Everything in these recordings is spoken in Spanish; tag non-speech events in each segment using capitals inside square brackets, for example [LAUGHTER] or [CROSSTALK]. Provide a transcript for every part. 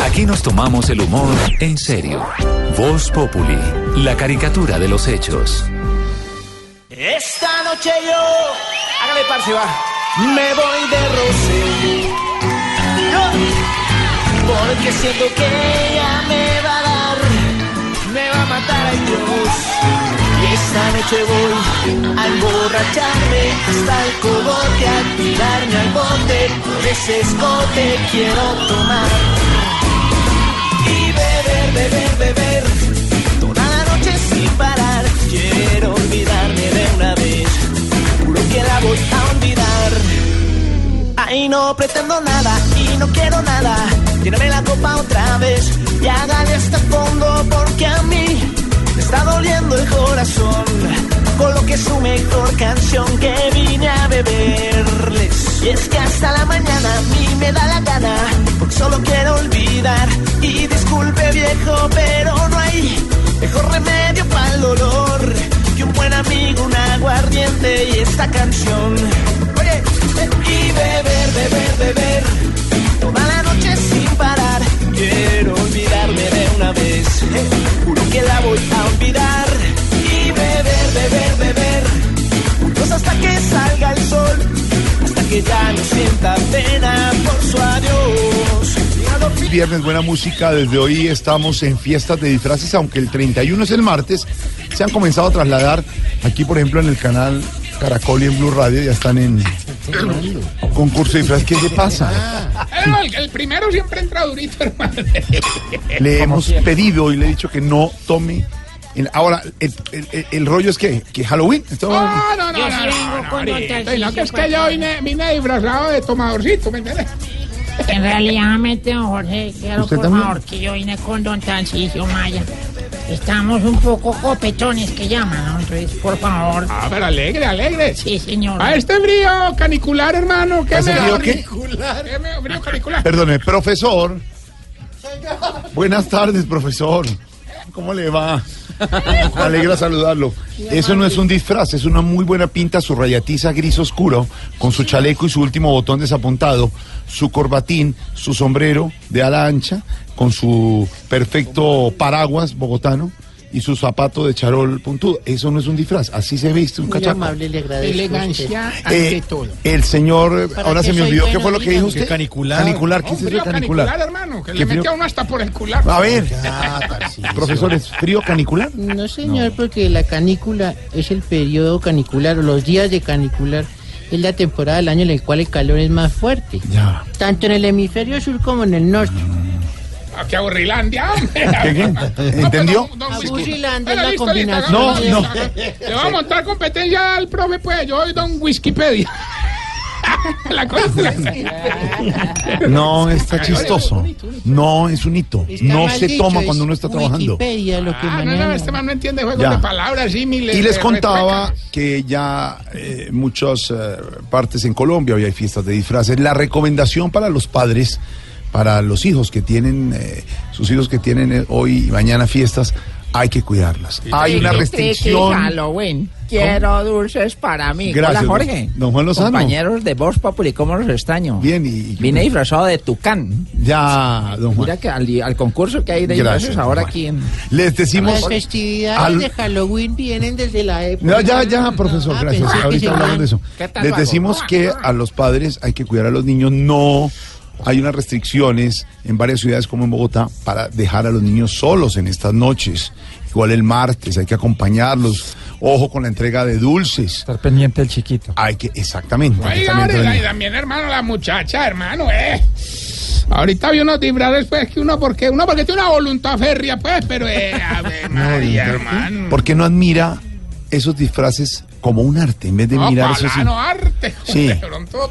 Aquí nos tomamos el humor en serio. Voz Populi, la caricatura de los hechos. Esta noche yo, hágale parce, va, me voy de roce. Porque siento que ella me va a dar, me va a matar a Dios. Y esta noche voy a emborracharme hasta el cogote, a tirarme al bote, por ese escote quiero tomar. Beber, beber, toda la noche sin parar. Quiero olvidarme de una vez, juro que la voy a olvidar. Ay, no pretendo nada y no quiero nada. Lléname la copa otra vez y hágale hasta el fondo porque a mí está doliendo el corazón. Coloque su mejor canción que vine a beberles. Y es que hasta la mañana a mí me da la gana, porque solo quiero olvidar. Y disculpe viejo, pero no hay mejor remedio para el dolor que un buen amigo, un aguardiente y esta canción. Oye, y beber, beber, beber, toda la noche sin una vez, juro que la voy a olvidar. Y beber, beber, beber, pues hasta que salga el sol, hasta que ya no sienta pena por su adiós. Viernes, buena música. Desde hoy estamos en fiestas de disfraces, aunque el 31 es el martes. Se han comenzado a trasladar aquí, por ejemplo, en el canal Caracol y en Blue Radio. Ya están en concurso de disfraces. ¿Qué le pasa? El, el primero siempre entra durito, hermano. Le hemos pedido y le he dicho que no tome. en- ahora, el, el- el- el rollo es que, que Halloween. Esto- No, no, no, no, no, no, no, ahorita. Y lo que es que yo vine, vine disfrazado de tomadorcito, ¿me entiendes? En realidad, don Jorge, quiero ¿Usted por también? favor que yo vine con don Tarcisio Maya. Estamos un poco copetones que llaman, ¿no? Entonces, por favor. Ah, pero alegre, alegre. Sí, señor. A este frío canicular, hermano. ¿Qué ¿Ese me frío qué? ¿Qué me frío canicular? Perdone, profesor. Buenas tardes, profesor. ¿Cómo le va? [LAUGHS] Me alegra saludarlo. Eso no es un disfraz, es una muy buena pinta, su rayatiza gris oscuro, con su chaleco y su último botón desapuntado, su corbatín, su sombrero de ala ancha, con su perfecto paraguas bogotano y su zapato de charol puntudo. Eso no es un disfraz, así se viste un Muy cachaco. amable, le agradezco. Elegancia ante Eh, todo. el señor, ¿Para ahora se me olvidó, ¿qué fue lo que dijo usted? canicular. Canicular, ¿qué es eso canicular? canicular, hermano, que ¿Qué le frío? mete a uno hasta por el cular. A ver, profesor, ¿es frío canicular? No, señor, porque la canícula es el periodo canicular o los días de canicular. Es la temporada del año en el cual el calor es más fuerte. Ya. Tanto en el hemisferio sur como en el norte. Ah, ¡Qué aburrilandia, hombre! [LAUGHS] ¿Qué, qué? ¿Entendió? Es Bueno, la combinación. No, no. Le voy a montar competencia al profe, pues. Yo soy don Wikipedia. [LAUGHS] La cosa No, está chistoso. No, es un hito. No se toma cuando uno está trabajando. Wikipedia lo que Ah, no, no, este man no entiende juegos Ya. de palabras, símiles. Y les contaba que ya eh, muchas eh, partes en Colombia hoy hay fiestas de disfraces. La recomendación para los padres, para los hijos que tienen, eh, sus hijos que tienen eh, hoy y mañana fiestas, hay que cuidarlas. Hay una restricción. Halloween. Quiero dulces para mí. Gracias, Hola, Jorge. don Juan Lozano. Compañeros de Voz Populi, ¿cómo los extraño? Bien, y, Vine disfrazado de tucán. ya, don Juan. Mira que al, al concurso que hay de Gracias, disfraces ahora Juan. aquí en... Les decimos. Las festividades al- de Halloween vienen desde la época. No, ya, ya, profesor, Ah, gracias. Ahorita hablamos de eso. ¿Qué tal Les decimos que a los padres hay que cuidar a los niños. No hay unas restricciones en varias ciudades como en Bogotá para dejar a los niños solos en estas noches. Igual el martes, hay que acompañarlos. Ojo con la entrega de dulces. Estar pendiente del chiquito. Hay que, exactamente. Oiga, y también, hermano, la muchacha, hermano, eh. Ahorita vi unos disfraces, pues, que uno porque, uno porque tiene una voluntad férrea, pues, pero, eh, a ver, [LAUGHS] María, hermano. ¿Por qué no admira esos disfraces como un arte en vez de no, mirar esos... no arte. Sí. pronto.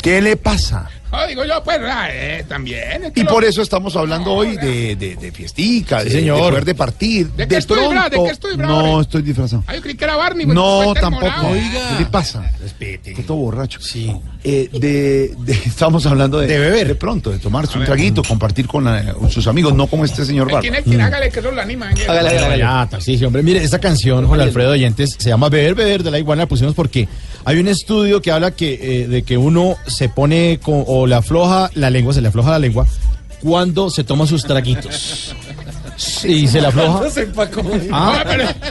¿Qué le pasa? No, digo yo, pues, ah, eh, también. es que Y lo- por eso estamos hablando hoy de, de, de fiestica, de, señor. de poder de partir. ¿De qué estoy bravo? ¿De qué estoy bravo? No, estoy disfrazado. Ah, yo creí que era Barney. pues, No, tampoco. morado. ¿Qué le pasa? Respete. Está todo borracho. Sí. Eh, de, de- [LAUGHS] estamos hablando de, De beber. De pronto, de tomarse un traguito, compartir con eh, sus amigos, no como este señor quién es quién, hágale que lo anima. Ángel. Ya, Tarcisio, hombre, mire, esta canción, Juan Alfredo Oyentes, se llama Beber, Beber de la Iguana, la pusimos porque hay un estudio que habla que eh, de que uno se pone con, o le afloja la lengua, se le afloja la lengua cuando se toma sus traguitos. Y se le afloja. Ah,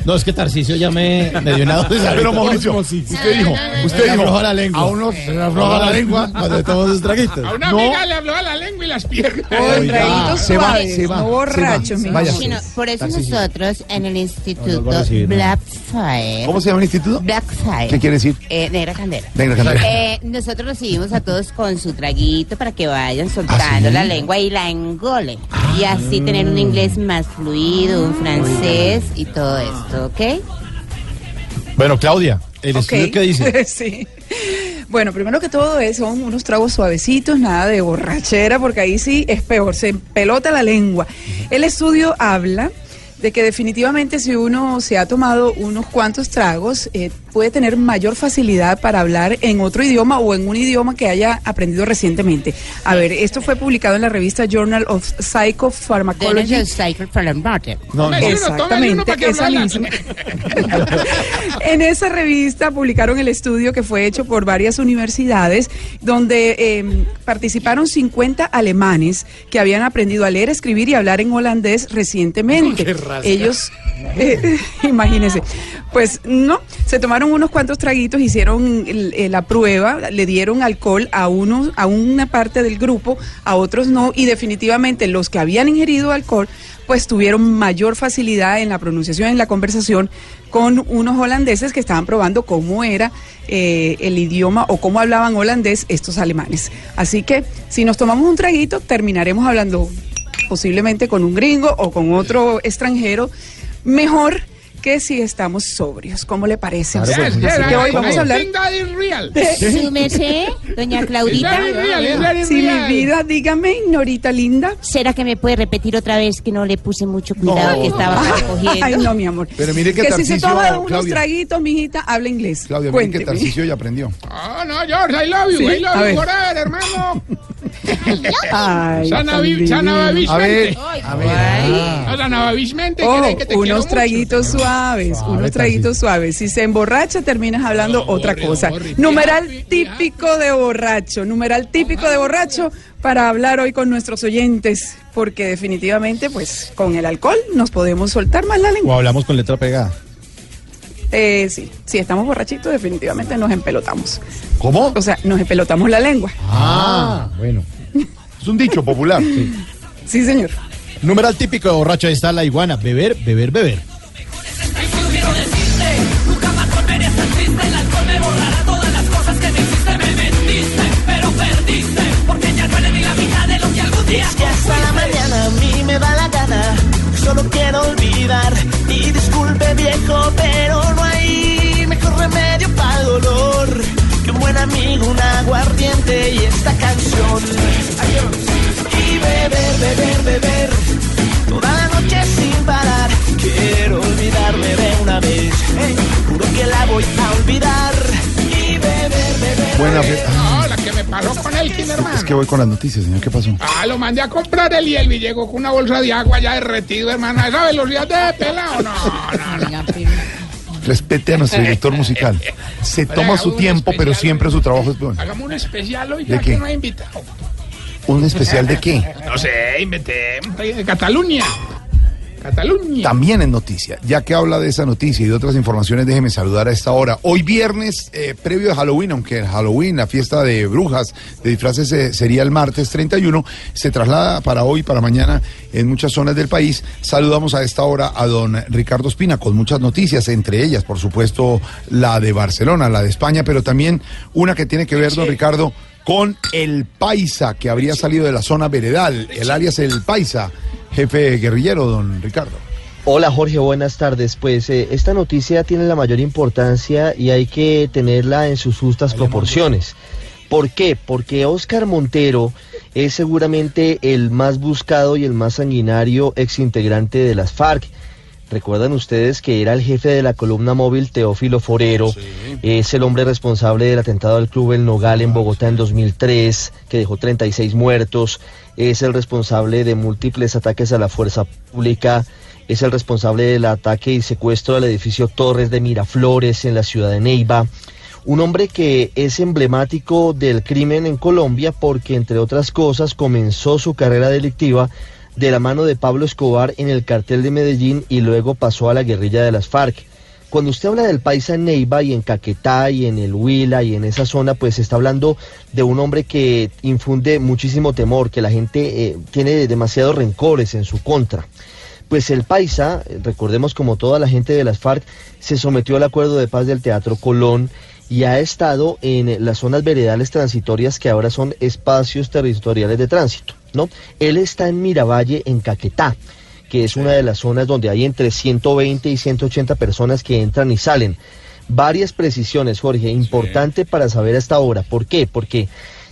no, es que Tarcisio ya me, me dio una dosis. Pero Mauricio, usted dijo, usted le dijo, afloja la lengua. a uno se le afloja la lengua. cuando se toma sus traguitos. A una No. amiga le habló a la lengua y las piernas. Oiga, se va, se va, se amor. Bueno, por eso nosotros en el No, no instituto a. Blackfire. ¿Cómo se llama el instituto? Blackfire. ¿Qué quiere decir? Eh, Negra Candela. Negra Candela. Eh, nosotros recibimos a todos con su traguito para que vayan soltando ¿Ah, sí? la lengua y la engolen. y así tener un inglés más fluido, un francés y todo esto, ¿ok? Bueno, Claudia, ¿el estudio qué dice? [LAUGHS] sí. Bueno, primero que todo es, son unos tragos suavecitos, nada de borrachera, porque ahí sí es peor, se pelota la lengua. El estudio habla de que definitivamente si uno se ha tomado unos cuantos tragos, eh, puede tener mayor facilidad para hablar en otro idioma o en un idioma que haya aprendido recientemente. A ver, esto fue publicado en la revista Journal of Psychopharmacology. No, no. Que esa misma. [LAUGHS] en esa revista publicaron el estudio que fue hecho por varias universidades donde eh, participaron 50 alemanes que habían aprendido a leer, escribir y hablar en holandés recientemente. Ellos, [LAUGHS] eh, imagínense, pues no, se tomaron unos cuantos traguitos, hicieron eh, la prueba, le dieron alcohol a unos, a una parte del grupo, a otros no, y definitivamente los que habían ingerido alcohol pues tuvieron mayor facilidad en la pronunciación, en la conversación con unos holandeses que estaban probando cómo era eh, el idioma o cómo hablaban holandés estos alemanes. Así que si nos tomamos un traguito, terminaremos hablando posiblemente con un gringo o con otro extranjero, mejor que si estamos sobrios. ¿Cómo le parece? a usted? Así que hoy I- vamos a hablar real. Su merced, doña Claudita. Sí, mi vida, dígame, Norita linda. ¿Será que me puede repetir otra vez que no le puse mucho cuidado que estaba cogiendo? Ay, no, mi amor. Pero mire que si se toma unos Claudia. traguitos, mijita, habla inglés. Claudia, miren que Cuénteme. Tarcisio ya aprendió. Oh, no, George, I love you, Sí, I love you ver. forever, hermano. [LAUGHS] Ay. A ver, a ver. Oh, quiero unos mucho. traguitos suaves, unos traguitos suaves. Si se emborracha, terminas hablando otra borre, cosa. borre. Numeral típico de borracho, numeral típico de borracho para hablar hoy con nuestros oyentes, porque definitivamente, pues, con el alcohol nos podemos soltar más la O lengua. hablamos con letra pegada. Eh, sí, si estamos borrachitos, definitivamente nos empelotamos. ¿Cómo? O sea, nos empelotamos la lengua. Ah, bueno. Es un dicho popular. [LAUGHS] Sí, señor. Numeral típico de borracho, ahí está la iguana. Beber, beber, beber. Es que hasta la mañana a mí me da la gana. Solo quiero olvidar. Y disculpe viejo, pero buen amigo, un aguardiente y esta canción. Y beber, beber, beber. Toda la noche sin parar. Quiero olvidarme de una vez. Juro que la voy a olvidar. Y beber, beber. Buena beber. fe- No, la que me pasó con el hermano. Es que voy con las noticias, señor. ¿Qué pasó? Ah, lo mandé a comprar el hielo y llegó con una bolsa de agua ya derretido, hermano. ¿A esa velocidad de pelado? No, no, no. Respete a nuestro director musical. Se toma su tiempo, pero siempre su trabajo es bueno. Hagamos un especial hoy ¿De ya qué? que no hay invitado. ¿Un especial de qué? No sé, inventé. De Cataluña. Cataluña. También en noticia. Ya que habla de esa noticia y de otras informaciones, déjeme saludar a esta hora. Hoy viernes, eh, previo a Halloween, aunque el Halloween, la fiesta de brujas, de disfraces, eh, sería el martes 31, se traslada para hoy, para mañana, en muchas zonas del país. Saludamos a esta hora a don Ricardo Espina con muchas noticias, entre ellas, por supuesto, la de Barcelona, la de España, pero también una que tiene que ver, don Ricardo, con el Paisa, que habría salido de la zona veredal, el alias El Paisa, jefe guerrillero, don Ricardo. Hola Jorge, buenas tardes. Pues eh, esta noticia tiene la mayor importancia y hay que tenerla en sus justas proporciones. ¿Por qué? Porque Oscar Montero es seguramente el más buscado y el más sanguinario exintegrante de las FARC. Recuerdan ustedes que era el jefe de la columna móvil Teófilo Forero, es el hombre responsable del atentado al Club El Nogal en Bogotá en 2003, que dejó 36 muertos, es el responsable de múltiples ataques a la fuerza pública, es el responsable del ataque y secuestro al edificio Torres de Miraflores en la ciudad de Neiva. Un hombre que es emblemático del crimen en Colombia porque, entre otras cosas, comenzó su carrera delictiva de la mano de Pablo Escobar en el cartel de Medellín y luego pasó a la guerrilla de las FARC. Cuando usted habla del paisa en Neiva y en Caquetá y en el Huila y en esa zona, pues está hablando de un hombre que infunde muchísimo temor, que la gente eh, tiene demasiados rencores en su contra. Pues el paisa, recordemos como toda la gente de las FARC, se sometió al acuerdo de paz del Teatro Colón y ha estado en las zonas veredales transitorias que ahora son espacios territoriales de tránsito, ¿no? Él está en Miravalle, en Caquetá, que es una de las zonas donde hay entre 120 y 180 personas que entran y salen. Varias precisiones, Jorge, importante para saber a esta hora. ¿Por qué? Porque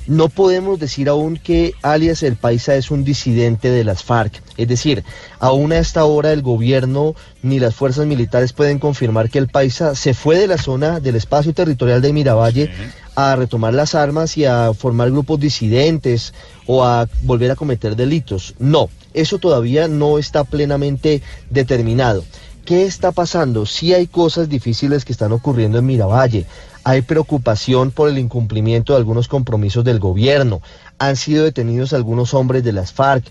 no podemos decir aún que alias el Paisa es un disidente de las FARC. Es decir, aún a esta hora el gobierno ni las fuerzas militares pueden confirmar que el Paisa se fue de la zona del espacio territorial de Miravalle a retomar las armas y a formar grupos disidentes o a volver a cometer delitos. No, eso todavía no está plenamente determinado. ¿Qué está pasando? Sí hay cosas difíciles que están ocurriendo en Miravalle hay preocupación por el incumplimiento de algunos compromisos del gobierno, han sido detenidos algunos hombres de las FARC.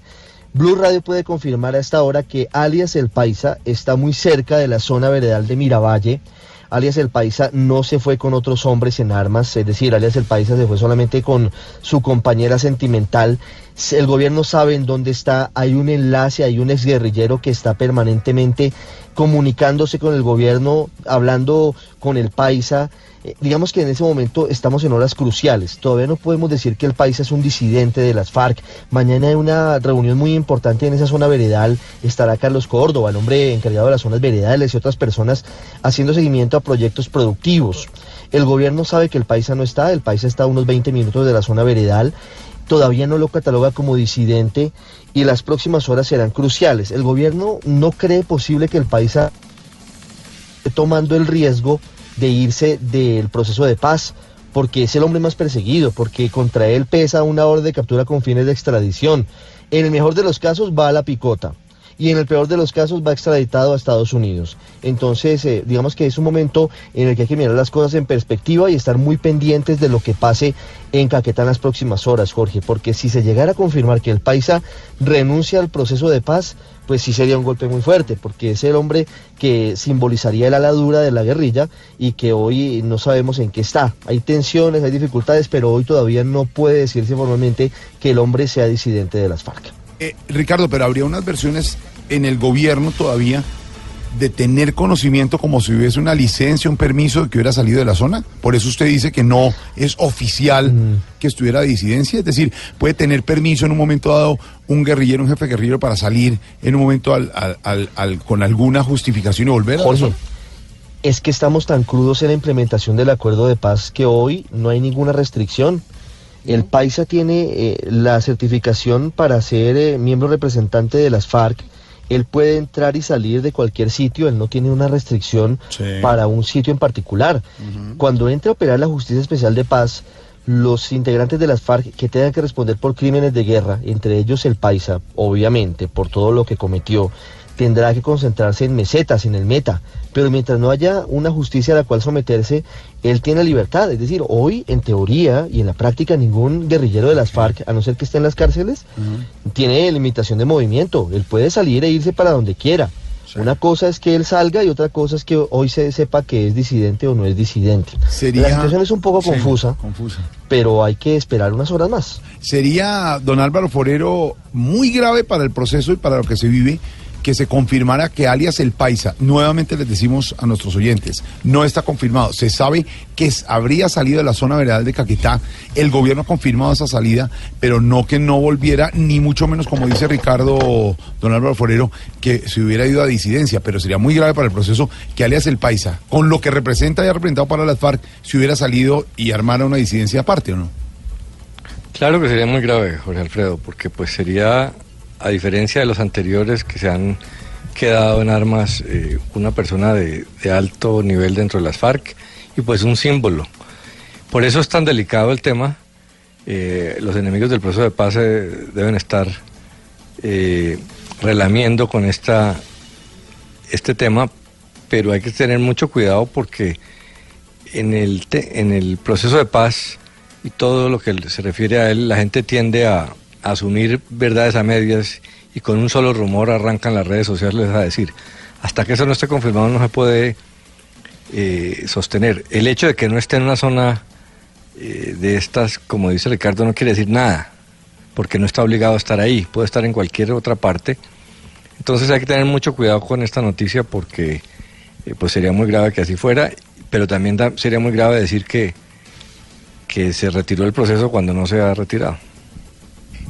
Blue Radio puede confirmar a esta hora que alias El Paisa está muy cerca de la zona veredal de Miravalle. Alias El Paisa no se fue con otros hombres en armas, es decir, alias El Paisa se fue solamente con su compañera sentimental. El gobierno sabe en dónde está, hay un enlace, hay un exguerrillero que está permanentemente comunicándose con el gobierno, hablando con el Paisa. Eh, digamos que en ese momento estamos en horas cruciales. Todavía no podemos decir que el país es un disidente de las FARC. Mañana hay una reunión muy importante en esa zona veredal. Estará Carlos Córdoba, el hombre encargado de las zonas veredales y otras personas haciendo seguimiento a proyectos productivos. El gobierno sabe que el país no está, el país está a unos 20 minutos de la zona veredal todavía no lo cataloga como disidente y las próximas horas serán cruciales. El gobierno no cree posible que el país esté tomando el riesgo de irse del proceso de paz, porque es el hombre más perseguido, porque contra él pesa una orden de captura con fines de extradición. En el mejor de los casos va a la picota y en el peor de los casos va extraditado a Estados Unidos. Entonces, eh, digamos que es un momento en el que hay que mirar las cosas en perspectiva y estar muy pendientes de lo que pase en Caquetá en las próximas horas, Jorge, porque si se llegara a confirmar que el paisa renuncia al proceso de paz, pues sí sería un golpe muy fuerte, porque es el hombre que simbolizaría la aladura de la guerrilla y que hoy no sabemos en qué está. Hay tensiones, hay dificultades, pero hoy todavía no puede decirse formalmente que el hombre sea disidente de las FARC. Eh, Ricardo, pero habría unas versiones en el gobierno todavía de tener conocimiento como si hubiese una licencia, un permiso de que hubiera salido de la zona. Por eso usted dice que no es oficial que estuviera de disidencia. Es decir, puede tener permiso en un momento dado un guerrillero, un jefe guerrillero para salir en un momento al, al, al, con alguna justificación y volver a la zona. Es que estamos tan crudos en la implementación del acuerdo de paz que hoy no hay ninguna restricción. El Paisa tiene eh, la certificación para ser eh, miembro representante de las FARC. Él puede entrar y salir de cualquier sitio, él no tiene una restricción para un sitio en particular. Cuando entre a operar la Justicia Especial de Paz, los integrantes de las FARC que tengan que responder por crímenes de guerra, entre ellos el Paisa, obviamente, por todo lo que cometió, tendrá que concentrarse en mesetas, en el meta. Pero mientras no haya una justicia a la cual someterse, él tiene libertad. Es decir, hoy, en teoría y en la práctica, ningún guerrillero de las FARC, a no ser que esté en las cárceles, tiene limitación de movimiento. Él puede salir e irse para donde quiera. Una cosa es que él salga y otra cosa es que hoy se sepa que es disidente o no es disidente. La situación es un poco confusa, confusa, pero hay que esperar unas horas más. Sería, don Álvaro Forero, muy grave para el proceso y para lo que se vive que se confirmara que alias El Paisa, nuevamente les decimos a nuestros oyentes, no está confirmado. Se sabe que habría salido de la zona veredal de Caquetá, el gobierno ha confirmado esa salida, pero no que no volviera, ni mucho menos, como dice Ricardo Don Álvaro Forero, que se hubiera ido a disidencia, pero sería muy grave para el proceso que alias El Paisa, con lo que representa y ha representado para las FARC, se hubiera salido y armara una disidencia aparte, ¿o no? Claro que sería muy grave, Jorge Alfredo, porque pues sería, a diferencia de los anteriores que se han quedado en armas, eh, una persona de, alto nivel dentro de las FARC y pues un símbolo. Por eso es tan delicado el tema. Eh, los enemigos del proceso de paz eh, deben estar relamiendo con esta, este tema, pero hay que tener mucho cuidado porque en el, en el proceso de paz y todo lo que se refiere a él, la gente tiende a asumir verdades a medias y con un solo rumor arrancan las redes sociales a decir, hasta que eso no esté confirmado no se puede eh, sostener. El hecho de que no esté en una zona eh, de estas, como dice Ricardo, no quiere decir nada, porque no está obligado a estar ahí, puede estar en cualquier otra parte. Entonces hay que tener mucho cuidado con esta noticia porque eh, pues sería muy grave que así fuera, pero también sería muy grave decir que, que se retiró el proceso cuando no se ha retirado.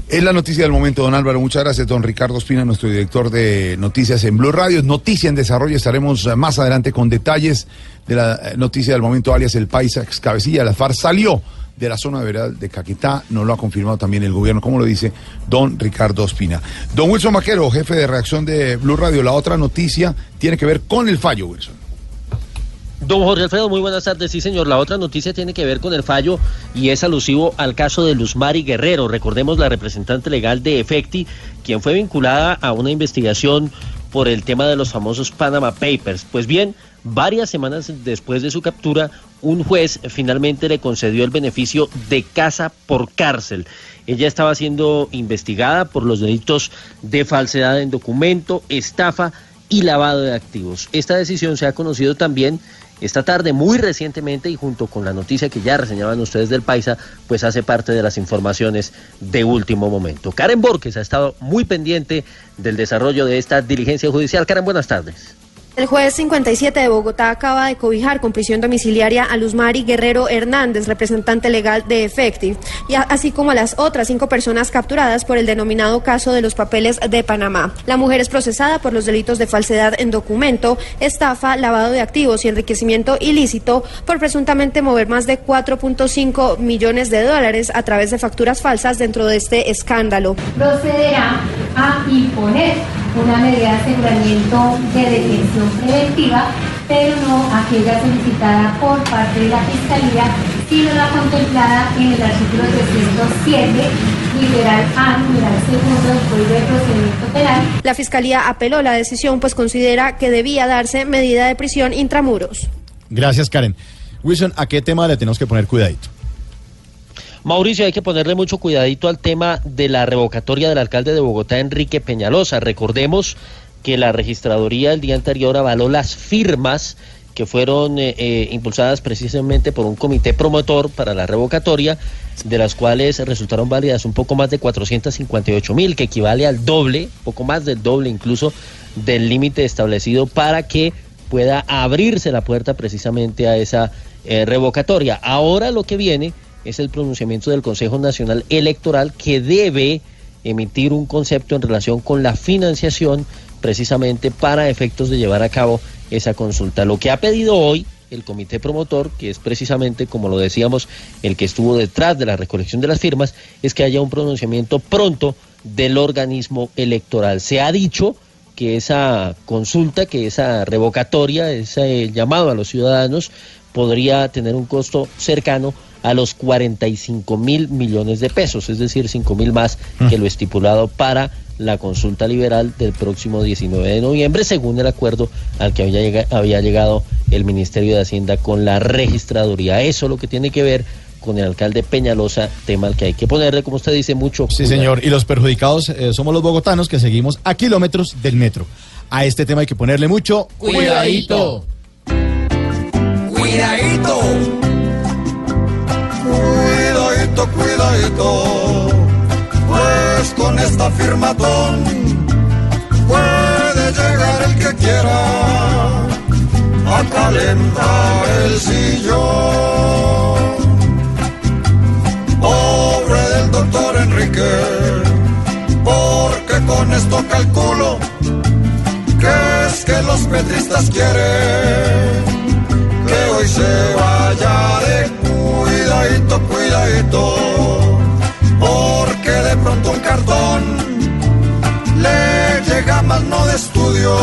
Es la noticia del momento, don Álvaro. Muchas gracias, don Ricardo Espina, nuestro director de noticias en Blue Radio. Noticia en desarrollo. Estaremos eh, más adelante con detalles de la eh, noticia del momento, alias el Paisa ex cabecilla. La FARC salió de la zona de verdad de Caquetá. No lo ha confirmado también el gobierno, como lo dice don Ricardo Espina. Don Wilson Maquero, jefe de reacción de Blue Radio. La otra noticia tiene que ver con el fallo, Wilson. Don Jorge Alfredo, muy buenas tardes. Sí, señor. La otra noticia tiene que ver con el fallo y es alusivo al caso de Luzmari Guerrero. Recordemos la representante legal de Efecti, quien fue vinculada a una investigación por el tema de los famosos Panama Papers. Pues bien, varias semanas después de su captura, un juez finalmente le concedió el beneficio de casa por cárcel. Ella estaba siendo investigada por los delitos de falsedad en documento, estafa y lavado de activos. Esta decisión se ha conocido también esta tarde, muy recientemente, y junto con la noticia que ya reseñaban ustedes del Paisa, pues hace parte de las informaciones de último momento. Karen Borges ha estado muy pendiente del desarrollo de esta diligencia judicial. Karen, buenas tardes. El juez 57 de Bogotá acaba de cobijar con prisión domiciliaria a Luzmari Guerrero Hernández, representante legal de Effective, y así como a las otras cinco personas capturadas por el denominado caso de los papeles de Panamá. La mujer es procesada por los delitos de falsedad en documento, estafa, lavado de activos y enriquecimiento ilícito por presuntamente mover más de 4.5 millones de dólares a través de facturas falsas dentro de este escándalo. procederá a imponer una medida de aseguramiento de detención preventiva, pero no aquella solicitada por parte de la Fiscalía, sino la contemplada en el artículo 307, literal A, numeral segundo del Código de Procedimiento Penal, La Fiscalía apeló la decisión pues considera que debía darse medida de prisión intramuros. Gracias, Karen. Wilson, ¿a qué tema le tenemos que poner cuidadito? Mauricio, hay que ponerle mucho cuidadito al tema de la revocatoria del alcalde de Bogotá, Enrique Peñalosa. Recordemos que la registraduría el día anterior avaló las firmas que fueron eh, eh, impulsadas precisamente por un comité promotor para la revocatoria, de las cuales resultaron válidas un poco más de 458 mil, que equivale al doble, poco más del doble incluso, del límite establecido para que pueda abrirse la puerta precisamente a esa eh, revocatoria. Ahora lo que viene es el pronunciamiento del Consejo Nacional Electoral que debe emitir un concepto en relación con la financiación precisamente para efectos de llevar a cabo esa consulta. Lo que ha pedido hoy el comité promotor, que es precisamente, como lo decíamos, el que estuvo detrás de la recolección de las firmas, es que haya un pronunciamiento pronto del organismo electoral. Se ha dicho que esa consulta, que esa revocatoria, ese llamado a los ciudadanos podría tener un costo cercano a los 45 mil millones de pesos, es decir, 5 mil más que lo estipulado para la consulta liberal del próximo 19 de noviembre, según el acuerdo al que había, llega- había llegado el Ministerio de Hacienda con la registraduría. Eso es lo que tiene que ver con el alcalde Peñalosa, tema al que hay que ponerle, como usted dice, mucho. Sí, cuidado. señor. Y los perjudicados eh, somos los bogotanos que seguimos a kilómetros del metro. A este tema hay que ponerle mucho Cuidadito. Cuidadito. Cuidadito, cuidadito. Con esta firmatón puede llegar el que quiera a calentar el sillón. Pobre del doctor Enrique, porque con esto calculo que es que los petristas quieren que hoy se vaya de cuidadito, cuidadito, porque de pronto un cartón. Le llega más no de estudio,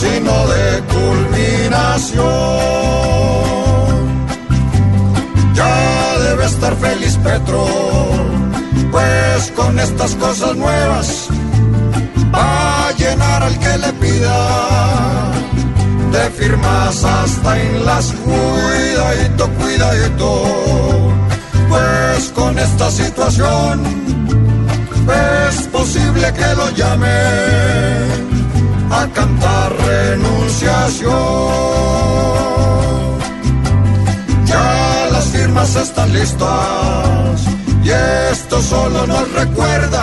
sino de culminación. Ya debe estar feliz Petro, pues con estas cosas nuevas va a llenar al que le pida de firmas hasta en las. Cuidadito, cuidadito, pues con esta situación es posible que lo llame a cantar renunciación. Ya las firmas están listas y esto solo nos recuerda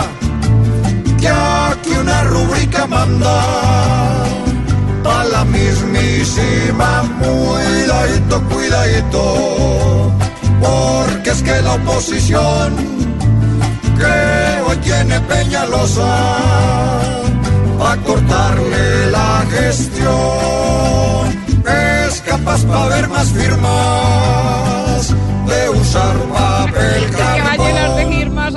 que aquí una rúbrica manda pa' la mismísima cuidadito, cuidadito, porque es que la oposición que hoy tiene Peñalosa a cortarle la gestión. Es capaz para ver más firmas de usar papel Que va a llenar de firmas hasta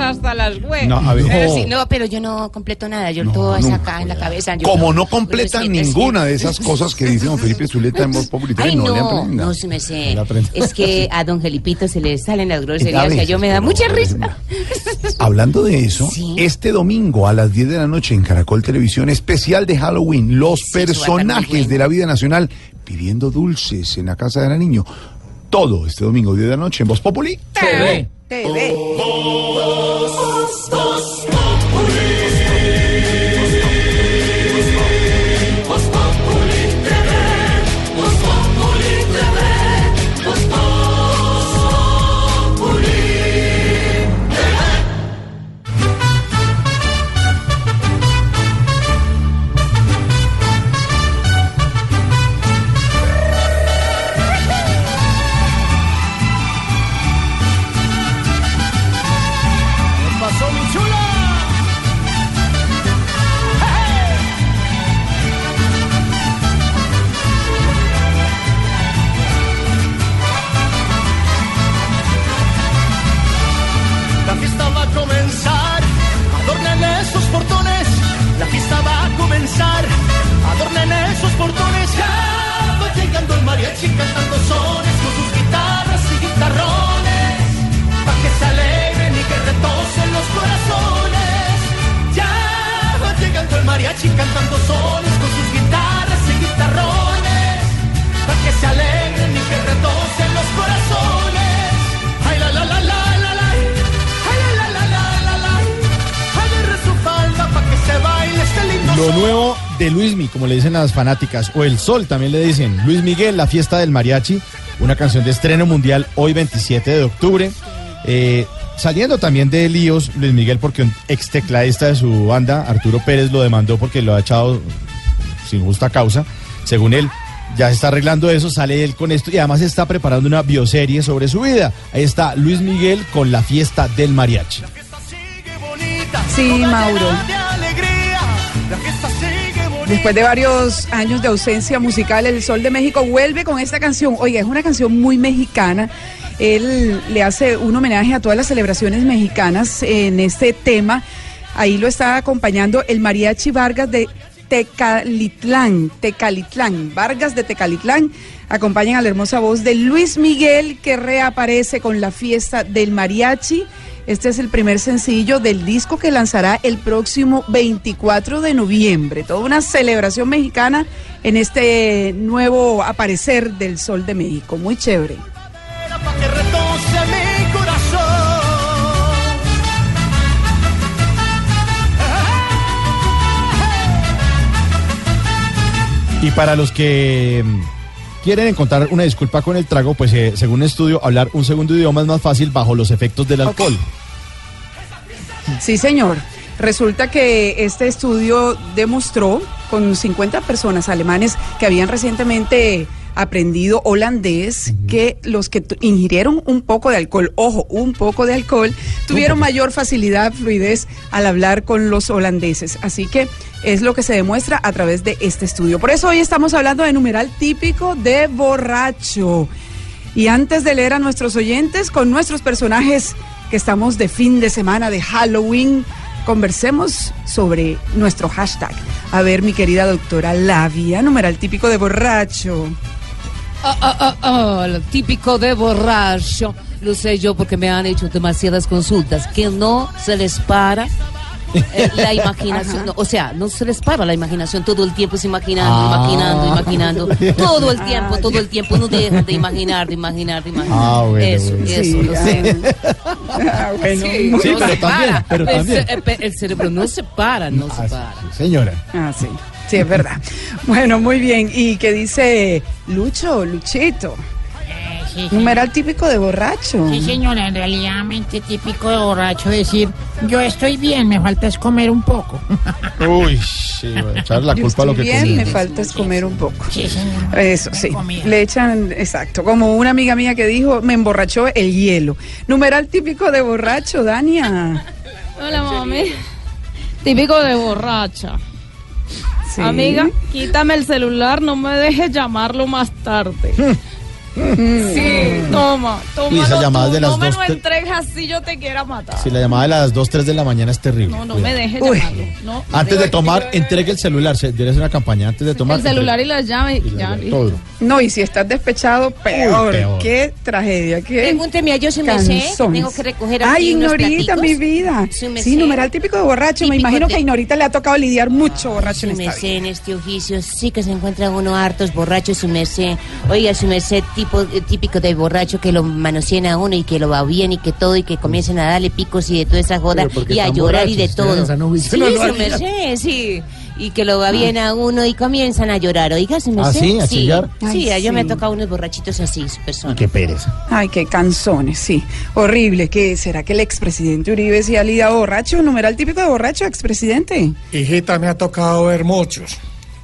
las web. No, a ver. pero, No. sí, no, pero yo no completo nada, yo todo es acá en la cabeza. yo Como no- no completa Pues, ninguna sí. de esas cosas que dice don Felipe Zuleta en Voz Populi, Ay, no, le no, aprenda. no se me sé. No. Es que a don Felipito se le salen las groserías, veces, que yo me da mucha risa. Hablando de eso, este domingo a las 10 de la noche en Caracol Televisión, especial de Halloween, los personajes bueno. de la vida nacional pidiendo dulces en la casa de la niño. Todo este domingo, 10 de la noche en Voz Populi. TV. TV. ¿Qué le dicen las fanáticas, o El Sol también le dicen. Luis Miguel, la fiesta del mariachi, una canción de estreno mundial hoy 27 de octubre. Eh, saliendo también de líos, Luis Miguel, porque un ex tecladista de su banda, Arturo Pérez, lo demandó porque lo ha echado sin justa causa. Según él, ya se está arreglando eso, sale él con esto y además está preparando una bioserie sobre su vida. Ahí está Luis Miguel con la fiesta del mariachi. Sí, Mauro. Después de varios años de ausencia musical, El Sol de México vuelve con esta canción. Oiga, es una canción muy mexicana. Él le hace un homenaje a todas las celebraciones mexicanas en este tema. Ahí lo está acompañando el Mariachi Vargas de Tecalitlán, Tecalitlán, Vargas de Tecalitlán. Acompañan a la hermosa voz de Luis Miguel que reaparece con la fiesta del mariachi. Este es el primer sencillo del disco que lanzará el próximo 24 de noviembre. Toda una celebración mexicana en este nuevo aparecer del Sol de México. Muy chévere. Y para los que quieren encontrar una disculpa con el trago, pues eh, según un estudio, hablar un segundo idioma es más fácil bajo los efectos del alcohol. Sí, señor. Resulta que este estudio demostró con 50 personas alemanes que habían recientemente aprendido holandés que los que ingirieron un poco de alcohol, ojo, un poco de alcohol, tuvieron mayor facilidad, fluidez al hablar con los holandeses. Así que es lo que se demuestra a través de este estudio. Por eso hoy estamos hablando de numeral típico de borracho. Y antes de leer a nuestros oyentes con nuestros personajes que estamos de fin de semana de Halloween, conversemos sobre nuestro hashtag. A ver, mi querida doctora Lavia, numeral típico de borracho. Ah, ah, ah, lo típico de borracho. Lo sé yo porque me han hecho demasiadas consultas que no se les para eh, la [LAUGHS] imaginación. no, o sea, no se les para la imaginación. Todo el tiempo es imaginando, Ah. imaginando, imaginando. Todo el tiempo, todo el tiempo. No dejan de imaginar, de imaginar, de imaginar. Ah, bueno, eso, bueno. eso, Sí, lo sé. Ah, bueno, Sí, muy Sí, no pero se también, para. pero el, también. eh, el cerebro no se para, no se para. Señora. Ah, sí. Sí, es verdad. Bueno, muy bien. ¿Y qué dice Lucho, Luchito? Sí, Numeral típico de borracho. Sí, señora, en realidad mente típico de borracho decir, yo estoy bien, me falta es comer un poco. [LAUGHS] Uy, sí, echar la Yo culpa a lo estoy que bien, comí. me falta es comer un poco. Sí, señora. Eso, sí. Comida. Le echan, exacto, como una amiga mía que dijo, me emborrachó el hielo. Numeral típico de borracho, Dania. Hola, mami. Típico de borracha. Sí. Amiga, quítame el celular, no me dejes llamarlo más tarde. [LAUGHS] Sí, toma, toma. Uy, esas llamadas de las no me dos lo entregues así, yo te quiera matar. Si la llamada de las 2, 3 de la mañana es terrible. No, no Cuidado. me dejes Uy. llamarlo. No, Antes de tomar, entregue el celular. Se debe hacer una campaña. Antes de tomar. el celular y las llaves. entregue- Ya, y la- todo. No, y si estás despechado, peor. peor. Qué tragedia, qué Pregúnteme a yo si me sé, tengo que recoger aquí Ay, Ignorita, mi vida. Sí, me Sí, sé. numeral típico de borracho. Me Típico imagino de- que a Ignorita le ha tocado lidiar mucho borracho en esta vida. merced en este oficio sí que se encuentra uno hartos borrachos, su merced. Oiga, su merced tipo, eh, típico de borracho que lo manoseen a uno y que lo va bien y que todo y que comiencen a darle picos y de toda esa joda y a llorar y de todo. Sí, no merced, sí. Y que lo va bien a uno y comienzan a llorar. Oiga, su ¿Ah, merced. sí? ¿A chillar? Sí, Ay, yo me sí. he tocado unos borrachitos así, su persona. Qué pereza. Ay, qué canzones, sí. Horrible. ¿Qué será que el expresidente Uribe se ha lidiado borracho? Numeral típico de borracho, expresidente. Hijita, me ha tocado ver muchos,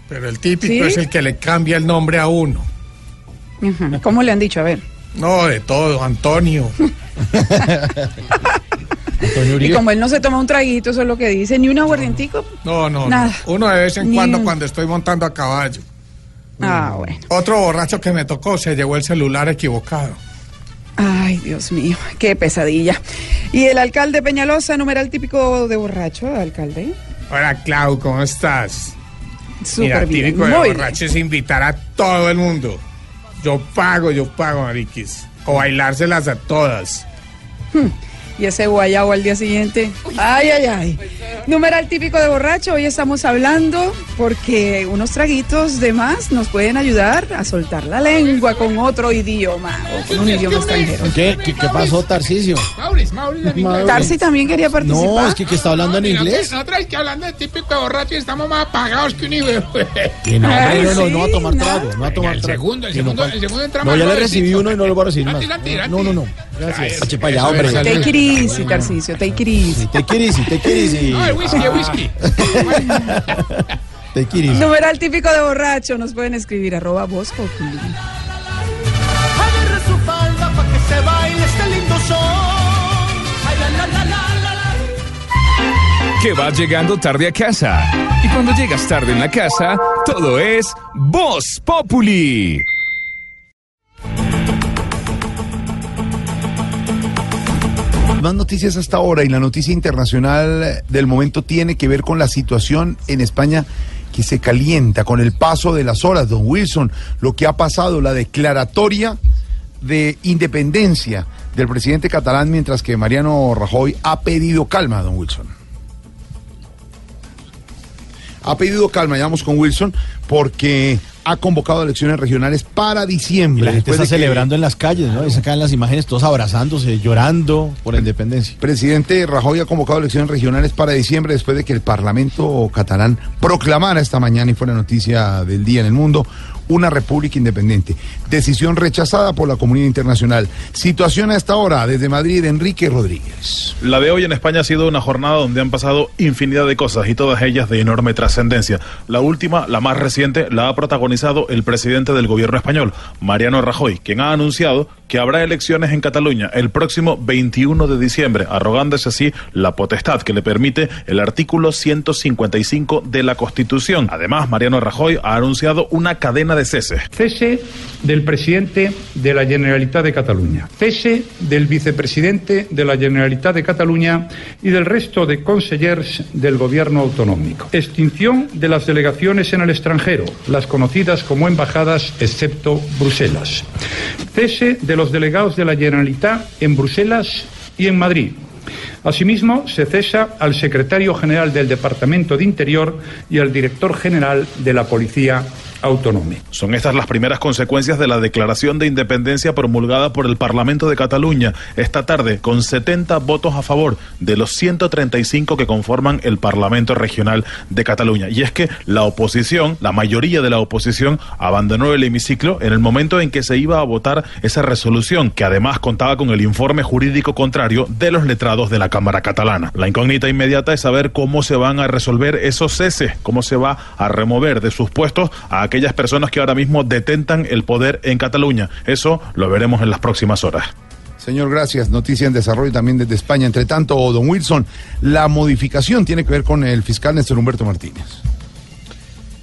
pero el típico ¿Sí? es el que le cambia el nombre a uno. ¿Cómo le han dicho? A ver. No, de todo, Antonio. [LAUGHS] Antonio Y Uribe. como él no se toma un traguito, eso es lo que dice. Ni un aguardientico. No, no, no. Nada. Uno de vez en Ni cuando un- cuando estoy montando a caballo. Ah, bueno. Otro borracho que me tocó se llevó el celular equivocado. Ay, Dios mío, qué pesadilla. Y el alcalde Peñalosa, numeral típico de borracho, alcalde. Hola, Clau, ¿cómo estás? Mira, Súper bien. típico de Muy bien. borracho es invitar a todo el mundo. Yo pago, yo pago, mariquis. O bailárselas a todas. Y ese guayabo al día siguiente. Ay, ay, ay. Numeral típico de borracho. Hoy estamos hablando porque unos traguitos de más nos pueden ayudar a soltar la lengua con otro idioma o con un idioma extranjero. ¿Qué, qué, qué pasó, Tarcisio? Maurice, Maurice, en inglés. Tarsi también quería participar. No, es que, que está hablando en inglés. Nosotros que hablando de típico de borracho y estamos más apagados que un. Que no, no, no, no va a tomar trago, no va a tomar el segundo, el segundo, el segundo entra No, más ya le recibí uno y no lo voy a recibir más. No, no, no. Gracias. Para allá, hombre. Take it easy, Tarcisio, take it easy. Take it easy, take it easy. No, el whisky, el whisky. Take it easy. Numeral típico de borracho. Nos pueden escribir arroba voz populi. Agarra su falda pa' que se baile este lindo son. Ay, la, la, la, la, la, la. que vas llegando tarde a casa. Y cuando llegas tarde en la casa, todo es Voz Populi. Más noticias hasta ahora y la noticia internacional del momento tiene que ver con la situación en España que se calienta con el paso de las horas, don Wilson, lo que ha pasado, la declaratoria de independencia del presidente catalán, mientras que Mariano Rajoy ha pedido calma, don Wilson. Ha pedido calma, ya vamos con Wilson, porque ha convocado elecciones regionales para diciembre. la gente está de que- celebrando en las calles, ¿no? Y sacan las imágenes todos abrazándose, llorando por la independencia. Presidente Rajoy ha convocado elecciones regionales para diciembre después de que el Parlamento catalán proclamara esta mañana, y fue la noticia del día en el mundo, una república independiente. Decisión rechazada por la comunidad internacional. Situación a esta hora desde Madrid, Enrique Rodríguez. La de hoy en España ha sido una jornada donde han pasado infinidad de cosas y todas ellas de enorme trascendencia. La última, la más reciente, la ha protagonizado el presidente del gobierno español, Mariano Rajoy, quien ha anunciado que habrá elecciones en Cataluña el próximo 21 de diciembre, arrogándose así la potestad que le permite el artículo 155 de la Constitución. Además, Mariano Rajoy ha anunciado una cadena de Cese del presidente de la Generalitat de Cataluña. Cese del vicepresidente de la Generalitat de Cataluña y del resto de consellers del gobierno autonómico. Extinción de las delegaciones en el extranjero, las conocidas como embajadas, excepto Bruselas. Cese de los delegados de la Generalitat en Bruselas y en Madrid. Asimismo, se cesa al secretario general del Departamento de Interior y al director general de la Policía Autonómica. Son estas las primeras consecuencias de la declaración de independencia promulgada por el Parlamento de Cataluña esta tarde, con 70 votos a favor de los 135 que conforman el Parlamento Regional de Cataluña. Y es que la oposición, la mayoría de la oposición, abandonó el hemiciclo en el momento en que se iba a votar esa resolución, que además contaba con el informe jurídico contrario de los letrados de la Cámara Catalana. La incógnita inmediata es saber cómo se van a resolver esos ceses, cómo se va a remover de sus puestos a aquellas personas que ahora mismo detentan el poder en Cataluña. Eso lo veremos en las próximas horas. Señor, gracias. Noticia en desarrollo también desde España. Entre tanto, don Wilson, la modificación tiene que ver con el fiscal Néstor Humberto Martínez.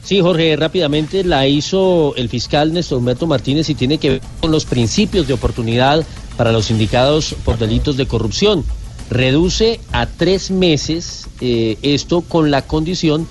Sí, Jorge, rápidamente la hizo el fiscal Néstor Humberto Martínez y tiene que ver con los principios de oportunidad para los indicados por delitos de corrupción. Reduce a tres meses eh, esto con la condición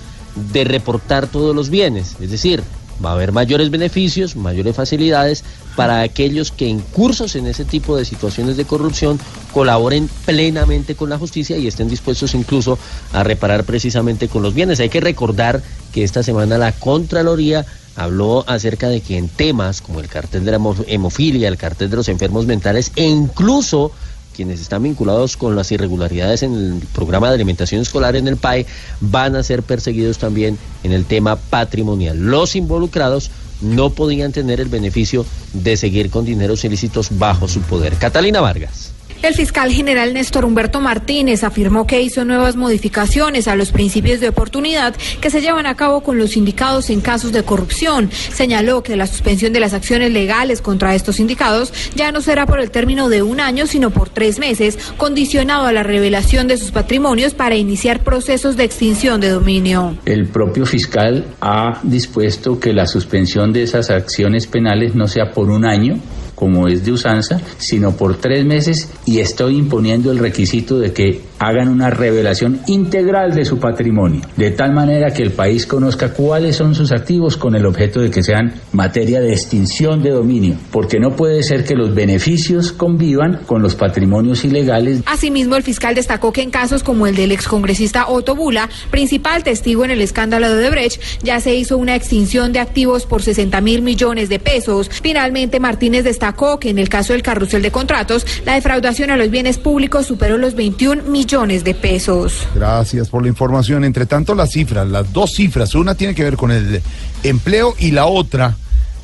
de reportar todos los bienes, es decir, va a haber mayores beneficios, mayores facilidades para aquellos que incursos en ese tipo de situaciones de corrupción colaboren plenamente con la justicia y estén dispuestos incluso a reparar precisamente con los bienes. Hay que recordar que esta semana la Contraloría habló acerca de que en temas como el cartel de la hemofilia, el cartel de los enfermos mentales e incluso quienes están vinculados con las irregularidades en el programa de alimentación escolar en el PAE van a ser perseguidos también en el tema patrimonial. Los involucrados no podían tener el beneficio de seguir con dineros ilícitos bajo su poder. Catalina Vargas. El fiscal general Néstor Humberto Martínez afirmó que hizo nuevas modificaciones a los principios de oportunidad que se llevan a cabo con los indicados en casos de corrupción. Señaló que la suspensión de las acciones legales contra estos indicados ya no será por el término de un año, sino por tres meses, condicionado a la revelación de sus patrimonios para iniciar procesos de extinción de dominio. El propio fiscal ha dispuesto que la suspensión de esas acciones penales no sea por un año, como es de usanza, sino por tres meses y estoy imponiendo el requisito de que hagan una revelación integral de su patrimonio, de tal manera que el país conozca cuáles son sus activos con el objeto de que sean materia de extinción de dominio, porque no puede ser que los beneficios convivan con los patrimonios ilegales. Asimismo, el fiscal destacó que en casos como el del excongresista Otto Bula, principal testigo en el escándalo de Brecht, ya se hizo una extinción de activos por 60 mil millones de pesos. Finalmente, Martínez destacó que en el caso del carrusel de contratos, la defraudación a los bienes públicos superó los 21 millones de pesos. Gracias por la información. Entre tanto, las cifras, las dos cifras, una tiene que ver con el empleo y la otra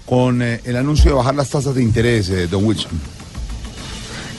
con eh, el anuncio de bajar las tasas de interés, eh, don Wilson.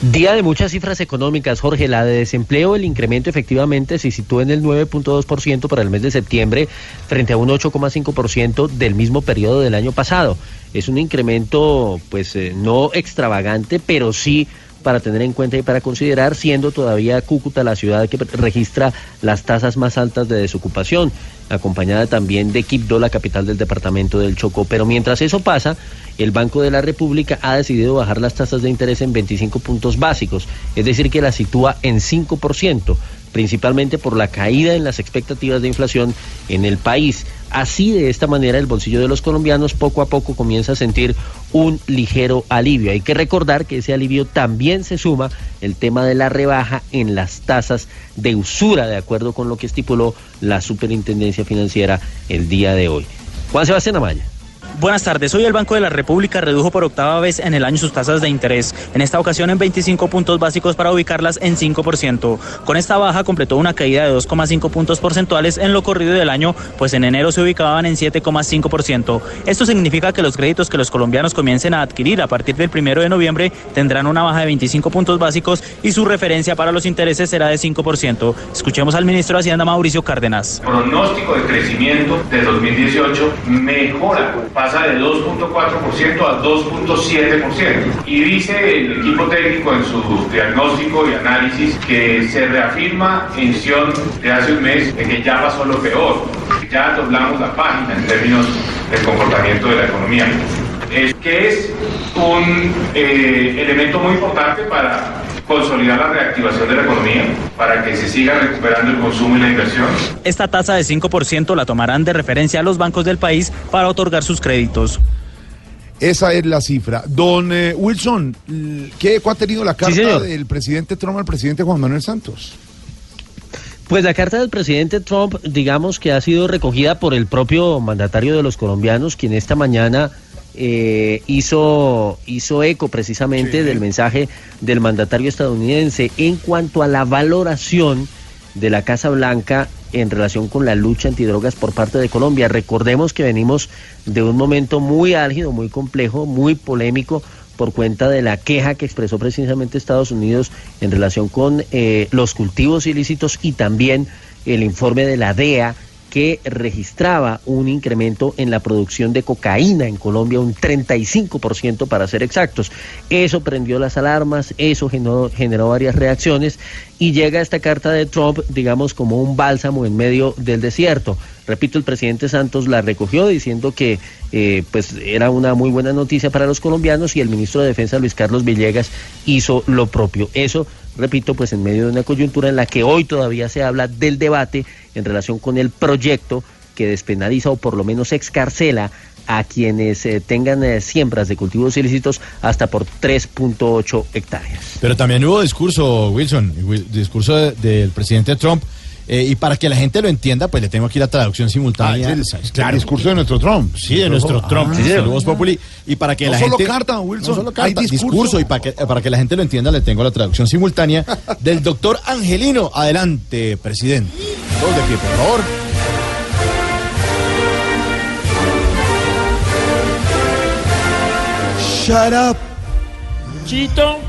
Día de muchas cifras económicas, Jorge. La de desempleo, el incremento efectivamente se sitúa en el 9.2% para el mes de septiembre frente a un 8,5% del mismo periodo del año pasado. Es un incremento, pues, eh, no extravagante, pero sí para tener en cuenta y para considerar, siendo todavía Cúcuta la ciudad que registra las tasas más altas de desocupación, acompañada también de Quibdó, la capital del departamento del Chocó. Pero mientras eso pasa, el Banco de la República ha decidido bajar las tasas de interés en 25 puntos básicos, es decir, que la sitúa en 5% principalmente por la caída en las expectativas de inflación en el país. Así, de esta manera, el bolsillo de los colombianos poco a poco comienza a sentir un ligero alivio. Hay que recordar que ese alivio también se suma el tema de la rebaja en las tasas de usura, de acuerdo con lo que estipuló la Superintendencia Financiera el día de hoy. Juan Sebastián Amaya. Buenas tardes. Hoy el Banco de la República redujo por octava vez en el año sus tasas de interés, en esta ocasión en 25 puntos básicos para ubicarlas en 5%. Con esta baja completó una caída de 2,5 puntos porcentuales en lo corrido del año, pues en enero se ubicaban en 7,5%. Esto significa que los créditos que los colombianos comiencen a adquirir a partir del primero de noviembre tendrán una baja de 25 puntos básicos y su referencia para los intereses será de 5%. Escuchemos al ministro de Hacienda Mauricio Cárdenas. El pronóstico de crecimiento de 2018 mejora pasa de 2.4% a 2.7%. Y dice el equipo técnico en su diagnóstico y análisis que se reafirma en Sion de hace un mes que ya pasó lo peor. Ya doblamos la página en términos del comportamiento de la economía. Es que es un eh, elemento muy importante para consolidar la reactivación de la economía, para que se siga recuperando el consumo y la inversión. Esta tasa de 5% la tomarán de referencia a los bancos del país para otorgar sus créditos. Esa es la cifra. Don eh, Wilson, ¿qué eco ha tenido la carta del presidente Trump al presidente Juan Manuel Santos? Pues la carta del presidente Trump, digamos que ha sido recogida por el propio mandatario de los colombianos, quien esta mañana eh, hizo, hizo eco precisamente del mensaje del mandatario estadounidense en cuanto a la valoración de la Casa Blanca en relación con la lucha antidrogas por parte de Colombia. Recordemos que venimos de un momento muy álgido, muy complejo, muy polémico por cuenta de la queja que expresó precisamente Estados Unidos en relación con eh, los cultivos ilícitos y también el informe de la DEA que registraba un incremento en la producción de cocaína en Colombia, un 35% para ser exactos. Eso prendió las alarmas, eso generó, generó varias reacciones y llega esta carta de Trump, digamos, como un bálsamo en medio del desierto. Repito, el presidente Santos la recogió diciendo que eh, pues era una muy buena noticia para los colombianos y el ministro de Defensa Luis Carlos Villegas hizo lo propio. Eso, repito, pues en medio de una coyuntura en la que hoy todavía se habla del debate en relación con el proyecto que despenaliza o por lo menos excarcela a quienes eh, tengan eh, siembras de cultivos ilícitos hasta por 3.8 hectáreas. Pero también hubo discurso, Wilson, Wil- discurso de- del presidente Trump. Eh, y para que la gente lo entienda, pues le tengo aquí la traducción simultánea. Ah, es el- el discurso de nuestro Trump. Sí, de nuestro Ah, Trump, sí, sí, de. Voz Populi. Y para que No la solo gente. carta, Wilson, No solo hay carta, discurso. discurso. Y para que, para que la gente lo entienda, le tengo la traducción simultánea [LAUGHS] del doctor Angelino. Adelante, presidente. Todos de pie, por favor. Shut up, Chito,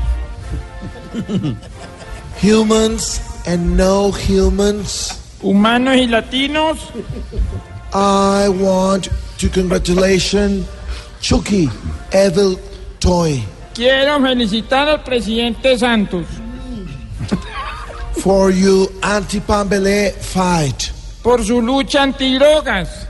humans and no humans. humanos y latinos, I want to congratulate Chucky Evil Toy quiero felicitar al presidente Santos for your anti-Pambele fight. por su lucha antidrogas.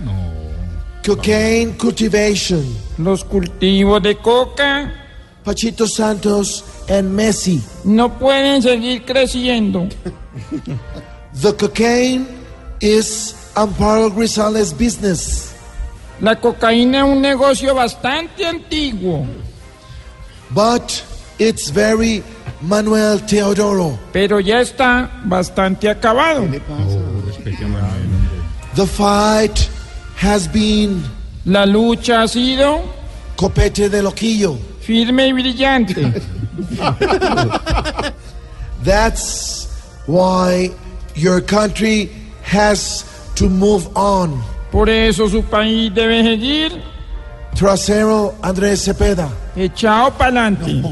Cocaine cultivation. Los cultivos de coca Pachito Santos and Messi. no pueden seguir creciendo. [LAUGHS] The cocaine is Amparo Grisales' business. La cocaína es un negocio bastante antiguo, But it's very Manuel Teodoro. pero ya está bastante acabado. The fight has been La lucha ha sido copete de loquillo. Firme y brillante. [LAUGHS] That's why your country has to move on. Por eso su país debe seguir Trasero Andrés Cepeda. echado para adelante.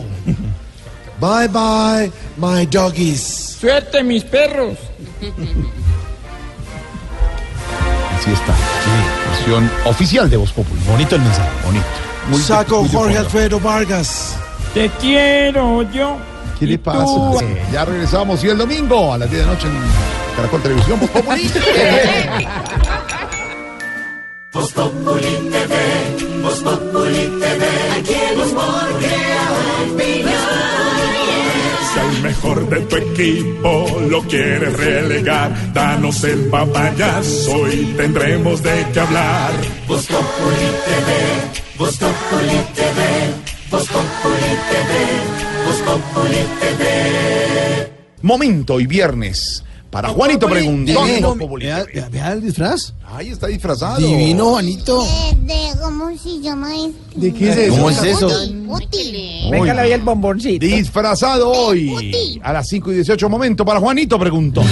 Bye bye, my doggies. Suerte, mis perros. Así está. Versión oficial de Voz Populi. Bonito el mensaje. Bonito. Muy Saco de Jorge. Alfredo Vargas. Te quiero yo. ¿Qué le pasa? Eh, ya regresamos y el domingo a las 10 de la noche en Caracol Televisión Voz Populi. [LAUGHS] Voz Populi TV, Voz Populi TV, aquí el humor crea opinión. Si al mejor de tu equipo lo quieres relegar, danos el papayazo y tendremos de qué hablar. Voz Populi TV, Voz Populi TV, Voz Populi TV, Voz Populi TV. Momento y viernes. Para Juanito preguntó. Vea, vea- vea el disfraz. Ahí está disfrazado. Divino, Juanito. de, ¿Cómo se llama este? ¿De qué es eso? ¿Cómo es eso? Útil. Ahí el bomboncito. Disfrazado hoy. A las 5 y 18 momento para Juanito preguntó.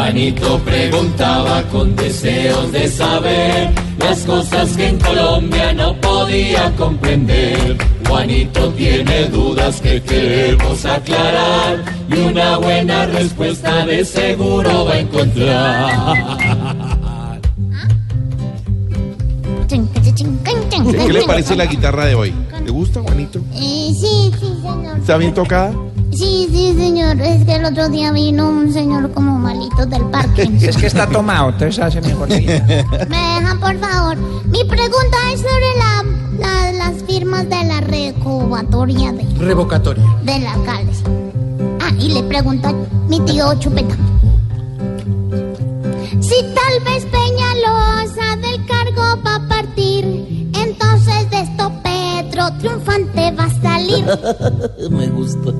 Juanito preguntaba con deseos de saber las cosas que en Colombia no podía comprender. Juanito tiene dudas que queremos aclarar y una buena respuesta de seguro va a encontrar. ¿Qué le parece la guitarra de hoy? ¿Le gusta, Juanito? Eh, sí, sí, señor. ¿Está bien tocada? Sí, sí, señor. Es que el otro día vino un señor como malito del parque. [LAUGHS] Es que está tomado, entonces hace mejor. [LAUGHS] ¿Me dejan, por favor? Mi pregunta es sobre la, la- las firmas de la recubatoria de, Revocatoria. del alcalde. Ah, y le pregunto a mi tío Chupeta. Si tal vez Peñalosa del cargo va a partir, entonces de esto Petro triunfante va a salir. [LAUGHS] Me gusta.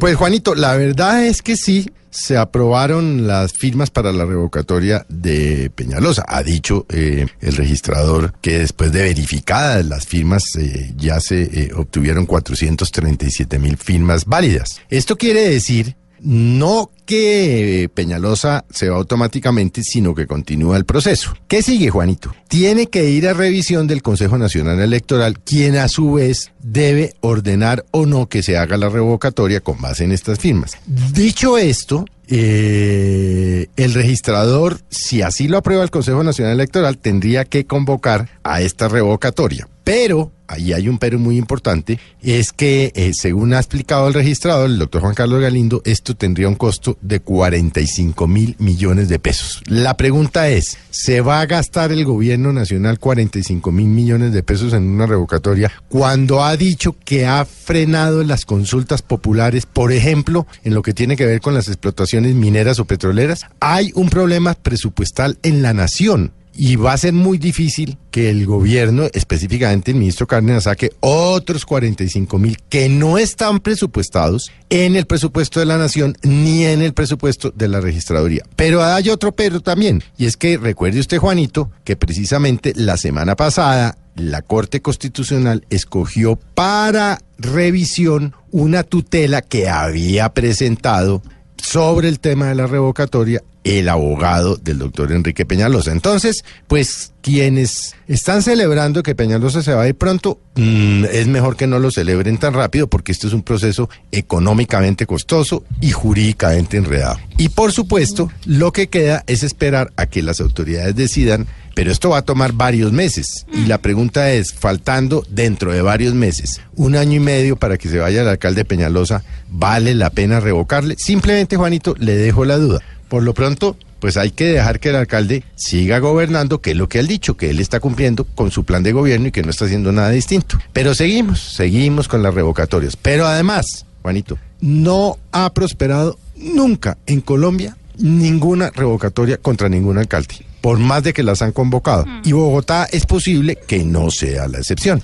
Pues Juanito, la verdad es que sí, se aprobaron las firmas para la revocatoria de Peñalosa. Ha dicho eh, el registrador que después de verificadas las firmas eh, ya se eh, obtuvieron 437 mil firmas válidas. Esto quiere decir no que Peñalosa se va automáticamente, sino que continúa el proceso. ¿Qué sigue, Juanito? Tiene que ir a revisión del Consejo Nacional Electoral, quien a su vez debe ordenar o no que se haga la revocatoria con base en estas firmas. Dicho esto, eh, el registrador, si así lo aprueba el Consejo Nacional Electoral, tendría que convocar a esta revocatoria. Pero, ahí hay un pero muy importante, es que eh, según ha explicado el registrador, el doctor Juan Carlos Galindo, esto tendría un costo de 45 mil millones de pesos. La pregunta es, ¿se va a gastar el gobierno nacional 45 mil millones de pesos en una revocatoria cuando ha dicho que ha frenado las consultas populares, por ejemplo, en lo que tiene que ver con las explotaciones mineras o petroleras? Hay un problema presupuestal en la nación. Y va a ser muy difícil que el gobierno, específicamente el ministro Cárdenas, saque otros 45 mil que no están presupuestados en el presupuesto de la nación ni en el presupuesto de la registraduría. Pero hay otro pero también, y es que recuerde usted, Juanito, que precisamente la semana pasada la Corte Constitucional escogió para revisión una tutela que había presentado sobre el tema de la revocatoria el abogado del doctor Enrique Peñalosa. Entonces, pues quienes están celebrando que Peñalosa se va pronto, mm, es mejor que no lo celebren tan rápido porque este es un proceso económicamente costoso y jurídicamente enredado. Y por supuesto, lo que queda es esperar a que las autoridades decidan pero esto va a tomar varios meses. Y la pregunta es, faltando dentro de varios meses, un año y medio para que se vaya el alcalde Peñalosa, ¿vale la pena revocarle? Simplemente, Juanito, le dejo la duda. Por lo pronto, pues hay que dejar que el alcalde siga gobernando, que es lo que él dicho, que él está cumpliendo con su plan de gobierno y que no está haciendo nada distinto. Pero seguimos, seguimos con las revocatorias. Pero además, Juanito, no ha prosperado nunca en Colombia ninguna revocatoria contra ningún alcalde, por más de que las han convocado. Y Bogotá es posible que no sea la excepción.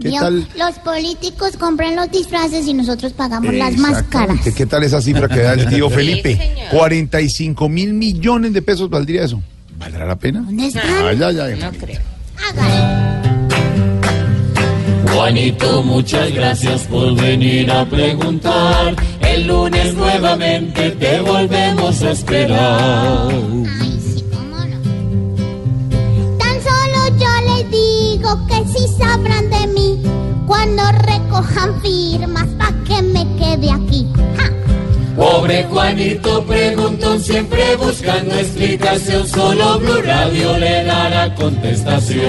¿Qué tal? Los políticos compran los disfraces y nosotros pagamos las más caras. Exactamente. ¿Qué tal esa cifra que da el tío Felipe? 45 mil millones de pesos valdría eso. ¿Valdrá la pena? ¿Dónde están? Ay, ay, ay. No creo. Juanito, muchas gracias por venir a preguntar. El lunes nuevamente te volvemos a esperar. Tan solo yo les digo que sí sabrán de mí cuando recojan firmas pa' que me quede aquí. ¡Ja! Pobre Juanito preguntón siempre buscando explicación. Solo Blue Radio le dará contestación.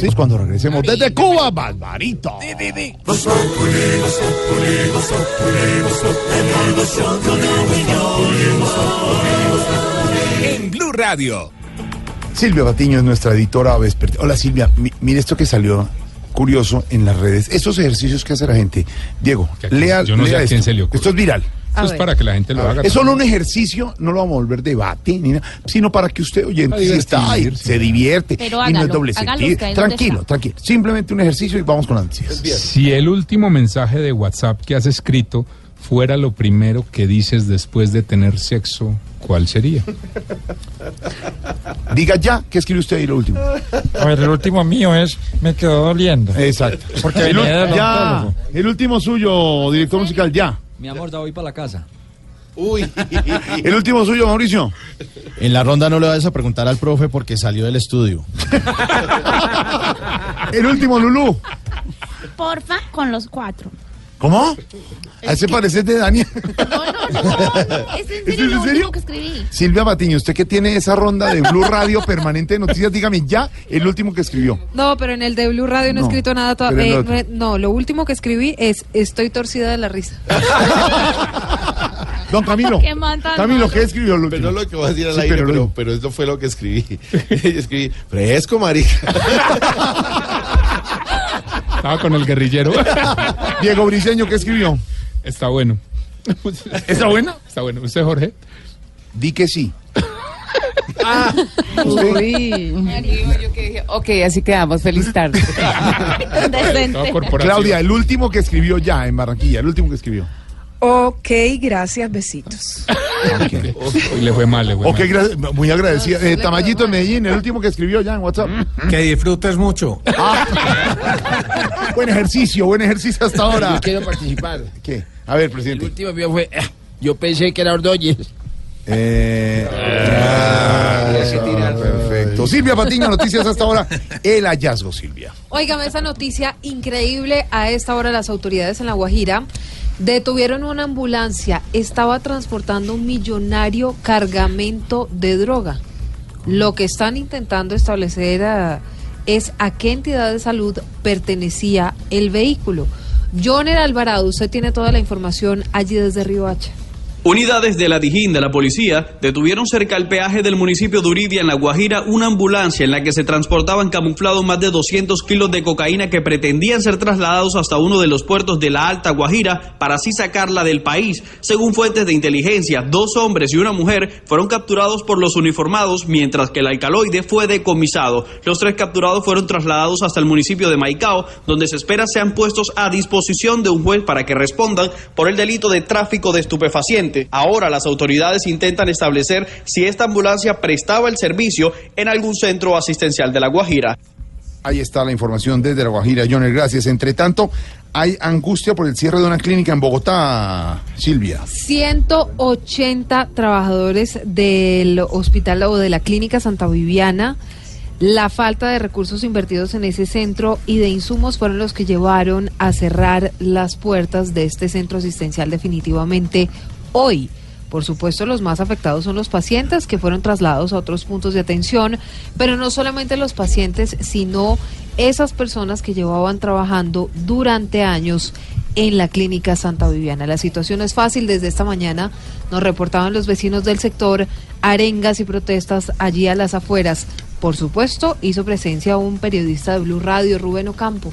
Sí, cuando regresemos desde Cuba, Barbarito. En Blue Radio. Silvia Patiño es nuestra editora vespertina. Hola Silvia, mi- mire esto que salió curioso en las redes. Estos ejercicios que hace la gente. Diego, lea, yo no sé a quién esto. se le ocurre. Esto es viral. Eso es para que la gente lo haga. Es solo un ejercicio, no lo vamos a volver debate, ni nada, sino para que usted, oyente, si está ahí, se divierte. Pero y no es doble sentido. usted, ¿dónde Tranquilo, tranquilo. Simplemente un ejercicio y vamos con las noticias. Si el último mensaje de WhatsApp que has escrito fuera lo primero que dices después de tener sexo, ¿cuál sería? Diga ya, ¿qué escribe usted ahí lo último? A ver, el último mío es Me quedó doliendo. Exacto. Porque El, venía del ya, el último suyo, director musical, ya. Mi amor, ya voy para la casa. Uy. [LAUGHS] El último suyo, Mauricio. En la ronda no le vas a preguntar al profe porque salió del estudio. [LAUGHS] El último, Lulú. Porfa, con los cuatro. ¿Cómo? ¿A ese parece de Daniel? ¿Es ¿Es en serio? que escribí. Silvia Patiño, usted que tiene esa ronda de Blue Radio permanente de noticias, dígame ya el último que escribió. No, pero en el de Blue Radio no, he No, escrito nada todavía. en Eh, no, no, lo último que escribí es Estoy torcida de la risa. [LAUGHS] Don Camilo. Qué Camilo. ¿qué escribió último? Pero lo que voy a decir al Sí, aire, pero pero, lo- pero, esto fue lo que escribí. [LAUGHS] Escribí, fresco, marica. [LAUGHS] Estaba con el guerrillero. [LAUGHS] Diego Briseño, ¿qué escribió? Está bueno. ¿Está bueno? Está bueno. ¿Usted, Jorge? Di que sí. [LAUGHS] Uy. Yo que dije, ok, así quedamos. Feliz tarde. [LAUGHS] Claudia, el último que escribió ya en Barranquilla, el último que escribió. Ok, gracias, besitos. Y [LAUGHS] le fue mal, le fue Ok, mal. gra- muy agradecida. Eh, Tamayito de Medellín, el último que escribió ya en WhatsApp. Que disfrutes mucho. [LAUGHS] Buen ejercicio, buen ejercicio hasta ahora. Yo quiero participar. ¿Qué? A ver, El presidente. último mío fue. ah, Yo pensé que era Ordóñez. Eh, ah, perfecto. Silvia Patiño, noticias hasta ahora. El hallazgo, Silvia. Óigame esa noticia increíble. A esta hora las autoridades en La Guajira detuvieron una ambulancia. Estaba transportando un millonario cargamento de droga. Lo que están intentando establecer ah, es a qué entidad de salud pertenecía el vehículo. Joner Alvarado, usted tiene toda la información allí desde Río Hacha. Unidades de la Dijín de la policía detuvieron cerca al peaje del municipio de Uridia, en La Guajira, una ambulancia en la que se transportaban camuflados más de 200 kilos de cocaína que pretendían ser trasladados hasta uno de los puertos de la Alta Guajira para así sacarla del país. Según fuentes de inteligencia, dos hombres y una mujer fueron capturados por los uniformados, mientras que el alcaloide fue decomisado. Los tres capturados fueron trasladados hasta el municipio de Maicao, donde se espera sean puestos a disposición de un juez para que respondan por el delito de tráfico de Ahora las autoridades intentan establecer si esta ambulancia prestaba el servicio en algún centro asistencial de La Guajira. Ahí está la información desde La Guajira, Joner, gracias. Entre tanto, hay angustia por el cierre de una clínica en Bogotá, Silvia. 180 trabajadores del hospital o de la clínica Santa Viviana. La falta de recursos invertidos en ese centro y de insumos fueron los que llevaron a cerrar las puertas de este centro asistencial definitivamente hoy. Por supuesto, los más afectados son los pacientes que fueron trasladados a otros puntos de atención, pero no solamente los pacientes, sino esas personas que llevaban trabajando durante años en la clínica Santa Viviana. La situación es fácil. Desde esta mañana nos reportaban los vecinos del sector arengas y protestas allí a las afueras. Por supuesto, hizo presencia un periodista de Blue Radio, Rubén Ocampo.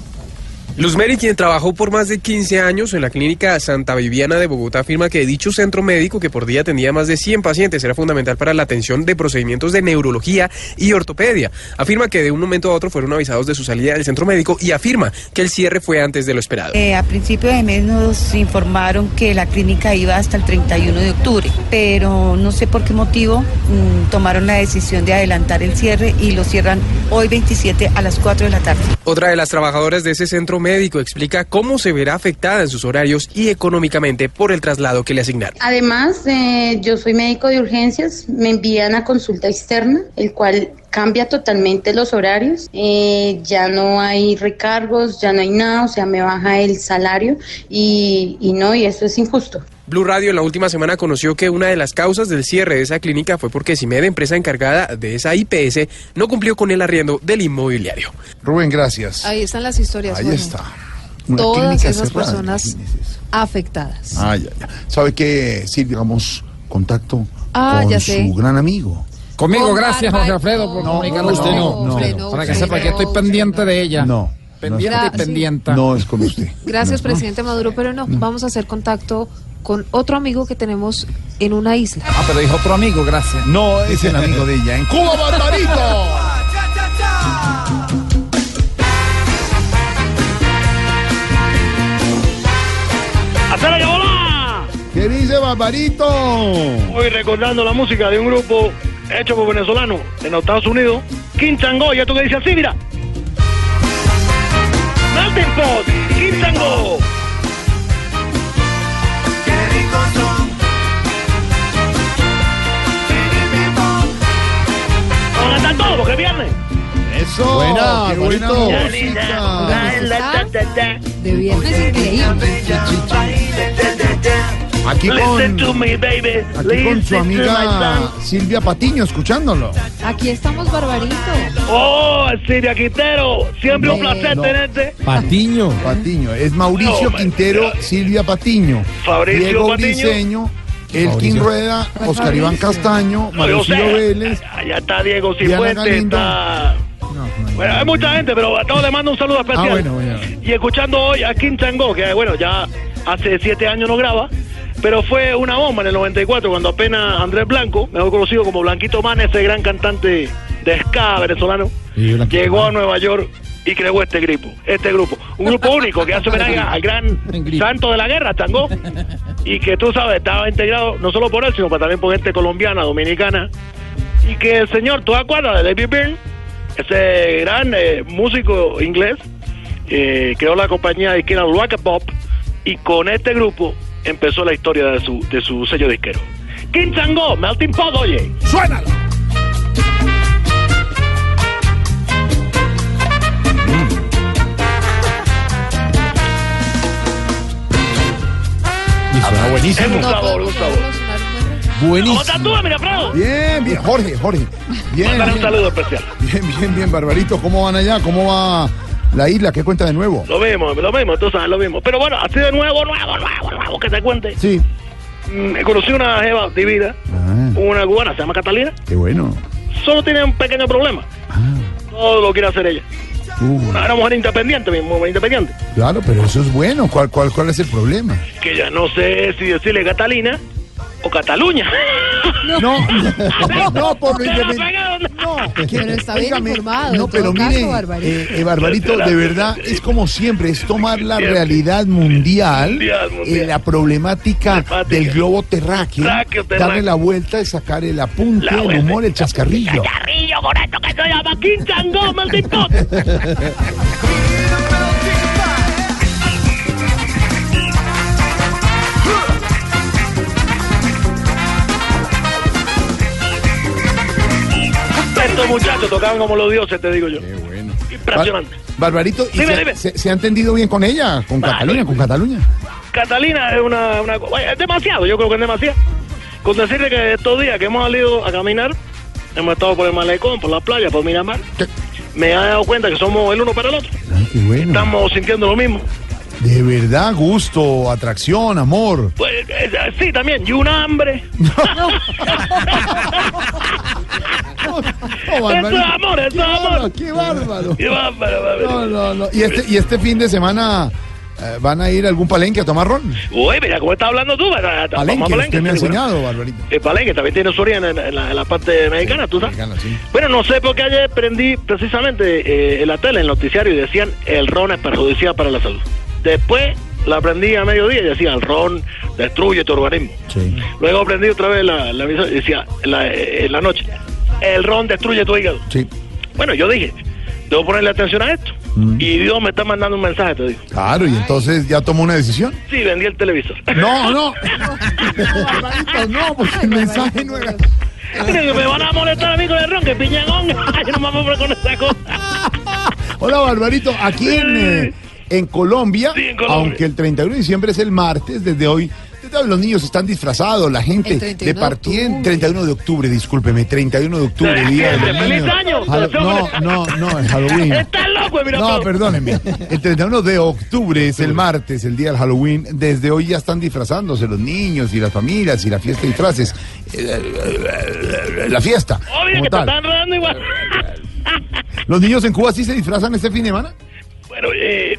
Luz Mary, quien trabajó por más de 15 años en la clínica Santa Viviana de Bogotá, afirma que dicho centro médico, que por día atendía más de 100 pacientes, era fundamental para la atención de procedimientos de neurología y ortopedia. Afirma que de un momento a otro fueron avisados de su salida del centro médico y afirma que el cierre fue antes de lo esperado. Eh, a principio de mes nos informaron que la clínica iba hasta el 31 de octubre, pero no sé por qué motivo mm, tomaron la decisión de adelantar el cierre y lo cierran hoy 27 a las 4 de la tarde. Otra de las trabajadoras de ese centro médico explica cómo se verá afectada en sus horarios y económicamente por el traslado que le asignaron. Además, eh, yo soy médico de urgencias, me envían a consulta externa, el cual cambia totalmente los horarios, eh, ya no hay recargos, ya no hay nada, o sea, me baja el salario y, y no, y eso es injusto. Blue Radio en la última semana conoció que una de las causas del cierre de esa clínica fue porque CIMED, empresa encargada de esa IPS, no cumplió con el arriendo del inmobiliario. Rubén, gracias. Ahí están las historias. Ahí está. Una Todas esas cerrada. personas afectadas. Ah, ya, ya. ¿Sabe qué, Silvia? Hagamos contacto Ah, con ya su sé. gran amigo. Conmigo, Con gracias, Jorge Alfredo, por no, comunicarme usted no, no, no. Para que sepa que estoy pendiente de ella. No. Pendiente y pendiente. No es con usted. Gracias, presidente Maduro, pero no, vamos a hacer contacto con otro amigo que tenemos en una isla. Ah, pero dijo otro amigo, gracias. No es el amigo de ella. En Cuba, [LAUGHS] Barbarito. ¿Qué dice Barbarito? Hoy recordando la música de un grupo hecho por venezolanos en los Estados Unidos, King Tango, y esto que dice así, mira. Melting Pot, King Tango. Vamos a cantar todo porque es viernes. Eso, Buena, qué música. De viernes increíble. Aquí Listen to con, me, baby. aquí con su amiga. Silvia Patiño, escuchándolo. Aquí estamos, Barbarito. Oh, Silvia Quintero, siempre un placer no. tenerte. Patiño. Patiño. Es Mauricio No, Quintero, Silvia Patiño. Fabricio Diego Patiño. Briseño, Elkin. Rueda, Oscar Iván Castaño, Mauricio. Vélez. Allá está Diego Cifuentes, está... Bueno, hay mucha gente, pero a todos les mando un saludo especial. Ah, bueno, bueno. Y escuchando hoy a Kim Chango, que bueno, ya hace siete años no graba, pero fue una bomba en el 94, cuando apenas Andrés Blanco, mejor conocido como Blanquito Man, ese gran cantante de ska venezolano, llegó a. Nueva York y creó este grupo, este grupo, un grupo único que hace homenaje al gran santo de la guerra, Chango, y que tú sabes, estaba integrado no solo por él, sino también por gente colombiana, dominicana, y que el señor, ¿tú acuerdas de David Byrne? Ese gran eh, músico inglés eh, creó la compañía de izquierda Rock Pop y con este grupo empezó la historia de su, de su sello disquero. King Chango, Melting Pot, oye. ¡Suénalo! Y suena Es buenísimo. un sabor, un sabor. ¿Cómo Buenísimo. estás tú, Mirafredo? Bien, bien, Jorge, Jorge. Bien, Mándale un saludo especial. bien, bien, bien, Barbarito. ¿Cómo van allá? ¿Cómo va la isla? ¿Qué cuenta de nuevo? Lo mismo, lo mismo, tú sabes, lo mismo. Pero bueno, así de nuevo, nuevo, nuevo, nuevo, que te cuente. Sí. Mm, conocí una jeva divina, Ah, una cubana, se llama Catalina. qué bueno. Solo tiene un pequeño problema. Todo lo quiere hacer ella. Uh, Una mujer independiente, mi mujer independiente. claro, pero eso es bueno. ¿Cuál, cuál, cuál es el problema? Que ya no sé si decirle Catalina o Cataluña. No, no, [LAUGHS] no, por la. No, Pero está bien óigame, informado, No, pero caso, mire, Barbarito. eh, eh, Barbarito, de verdad, es como siempre, es tomar la realidad mundial, eh, la problemática del globo terráqueo, darle la vuelta y sacar el apunte, La el humor, el chascarrillo. Carrillo con esto que se llama King Chango, [LAUGHS] Estos muchachos tocaban como los dioses, te digo yo. Qué bueno. Impresionante. Bar- Barbarito, ¿y Dime, se, dime. se- se ha entendido bien con ella, con Ah, Cataluña, con Cataluña? Catalina es una, una es demasiado, yo creo que es demasiado. Con decirle que estos días que hemos salido a caminar, hemos estado por el malecón, por la playa, por Miramar, ¿Qué? me he dado cuenta que somos el uno para el otro. Ay, qué bueno. Estamos sintiendo lo mismo. De verdad, gusto, atracción, amor. Pues eh, sí, también, y un hambre. No, [LAUGHS] Eso es amor, eso Qué es amor. Qué bárbaro. Qué bárbaro, bárbaro. No, no, no. ¿Y este, y este fin de semana eh, van a ir a algún palenque a tomar ron? Uy, mira cómo estás hablando tú. Palenque, a usted me ha sí, bueno. enseñado, Barbarito. El palenque también tiene su origen en, en la, en la parte mexicana, tú sabes. Mexicana, sí. Bueno, no sé por qué ayer prendí precisamente eh, en la tele, en el noticiario, y decían el ron es perjudicial para la salud. Después la prendí a mediodía y decía el ron destruye tu organismo. Sí. Luego prendí otra vez la, la decía en la, eh, en la noche el ron destruye tu hígado. Sí. Bueno, yo dije, debo ponerle atención a esto. Mm. Y Dios me está mandando un mensaje, te digo. Claro, y entonces ya tomó una decisión. Sí, vendí el televisor. No, [LAUGHS] no. Barbarito, no, [LAUGHS] porque el mensaje no era. Que me van a molestar a mí con el ron, que piñangón. [LAUGHS] Ay, no me voy con esa cosa. Hola, Barbarito. Aquí en, eh, en Colombia, Sí, en Colombia. aunque el 31 de diciembre es el martes, desde hoy, los niños están disfrazados, la gente El 31 de partida en octubre. 31 de octubre, discúlpeme, 31 de octubre, día de los ¡Feliz niños. año! No, no, no, es Halloween. Estás loco, mira. No, perdónenme. El 31 de octubre es el martes, el día del Halloween. Desde hoy ya están disfrazándose los niños y las familias y la fiesta de disfraces. Eh, La fiesta. Obvio que te están enredando igual. ¿Los niños en Cuba sí se disfrazan este fin de semana? Bueno, eh,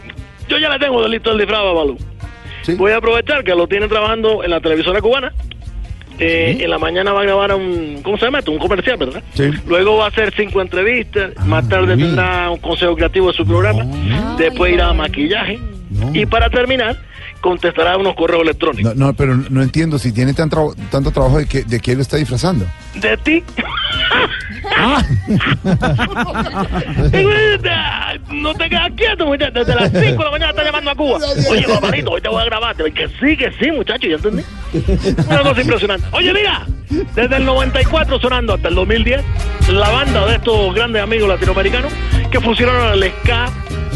yo ya le tengo listo el disfraz, Babalú. Sí. Voy a aprovechar que lo tienen trabajando en la televisora cubana. Eh, En la mañana va a grabar un, ¿cómo se llama esto? Un comercial, ¿verdad? Sí. Luego va a hacer cinco entrevistas. Más tarde bien. tendrá un consejo creativo de su programa. Después irá a maquillaje. No. Y para terminar, contestará unos correos electrónicos. No, no, pero no entiendo si tiene tan tra- tanto trabajo de que, de que él lo está disfrazando. De ti. [LAUGHS] No te quedas quieto, muchacho. Desde las 5 de la mañana está llamando a Cuba. Oye, Barbarito, hoy te voy a grabar. Que sí, que sí, muchacho, ya entendí. Una cosa impresionante. Oye, mira, desde el 94 sonando hasta el 2010, la banda de estos grandes amigos latinoamericanos que fusionaron el ska,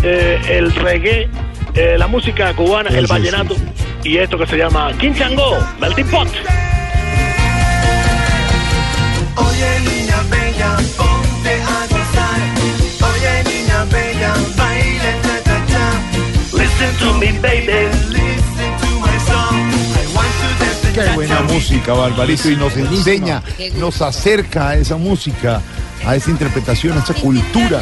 eh, el reggae, eh, la música cubana, el vallenato y esto que se llama Quinchango, Melting Pot. Oye bella, ponte a gozar. Oye niña bella, baila cha cha cha. Listen to me, baby. Listen to my song. I want to dance the Qué buena música, Barbarito, y nos enseña, nos acerca a esa música, a esa interpretación, a esa cultura.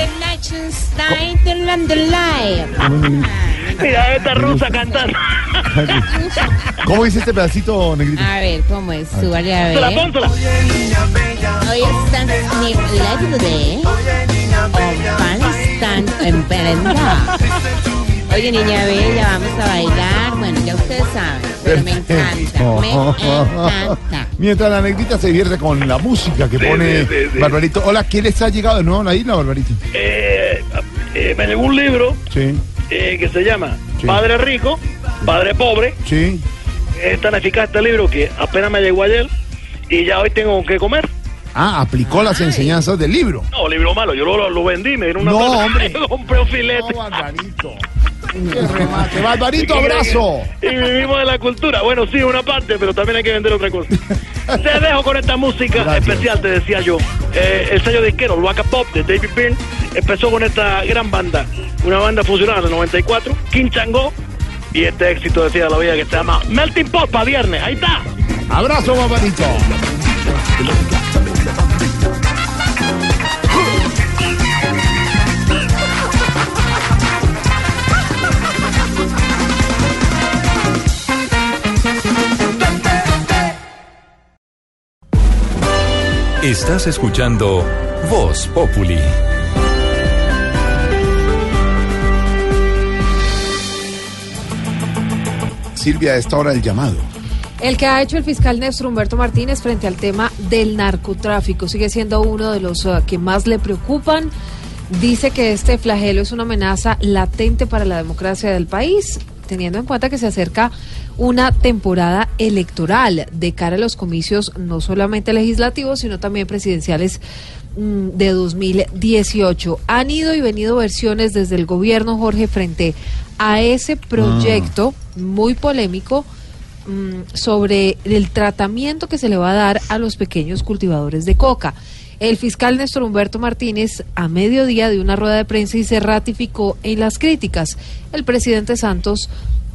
Mira, esta rusa cantando. [LAUGHS] ¿Cómo dice este pedacito, Negrito? A ver, ¿cómo es? Súbale a ver. Pónsela, pónsela. Hoy están mi de o están en prenda. Oye, niña bella, vamos a bailar. Bueno, ya ustedes saben, pero me encanta, me encanta. [LAUGHS] Mientras la negrita se divierte con la música que Sí, pone sí, sí, sí. Barbarito. Hola, ¿quién les ha llegado de nuevo a la isla, Barbarito? Eh, eh, me llegó un libro Sí, eh, que se llama Sí. Padre Rico, Padre Pobre. sí. Es tan eficaz este libro que apenas me llegó ayer y ya hoy tengo que comer. Ah, aplicó las enseñanzas del libro. No, libro malo, yo lo, lo vendí, me dieron una No, plata. [LAUGHS] hombre. Compré un filete. Barbarito. ¡Qué remate! ¡Barbarito, abrazo! Y vivimos de la cultura. Bueno, sí, una parte, pero también hay que vender otra cosa. [LAUGHS] Te dejo con esta música especial, te decía yo. Eh, el sello disquero, Waka Pop, de David Byrne, empezó con esta gran banda. Una banda fusionada en el 94, King Chango, y este éxito, decía la vida, que se llama Melting Pot para viernes. Ahí está. Abrazo, Barbarito. Estás escuchando Voz Populi. Silvia, a esta hora del llamado. El que ha hecho el fiscal Néstor Humberto Martínez frente al tema del narcotráfico sigue siendo uno de los uh, que más le preocupan. Dice que este flagelo es una amenaza latente para la democracia del país, teniendo en cuenta que se acerca una temporada electoral de cara a los comicios no solamente legislativos, sino también presidenciales mm, de 2018. Han ido y venido versiones desde el gobierno, Jorge, frente a ese proyecto muy polémico mm, sobre el tratamiento que se le va a dar a los pequeños cultivadores de coca. El fiscal Néstor Humberto Martínez, a mediodía de una rueda de prensa, y se ratificó en las críticas. El presidente Santos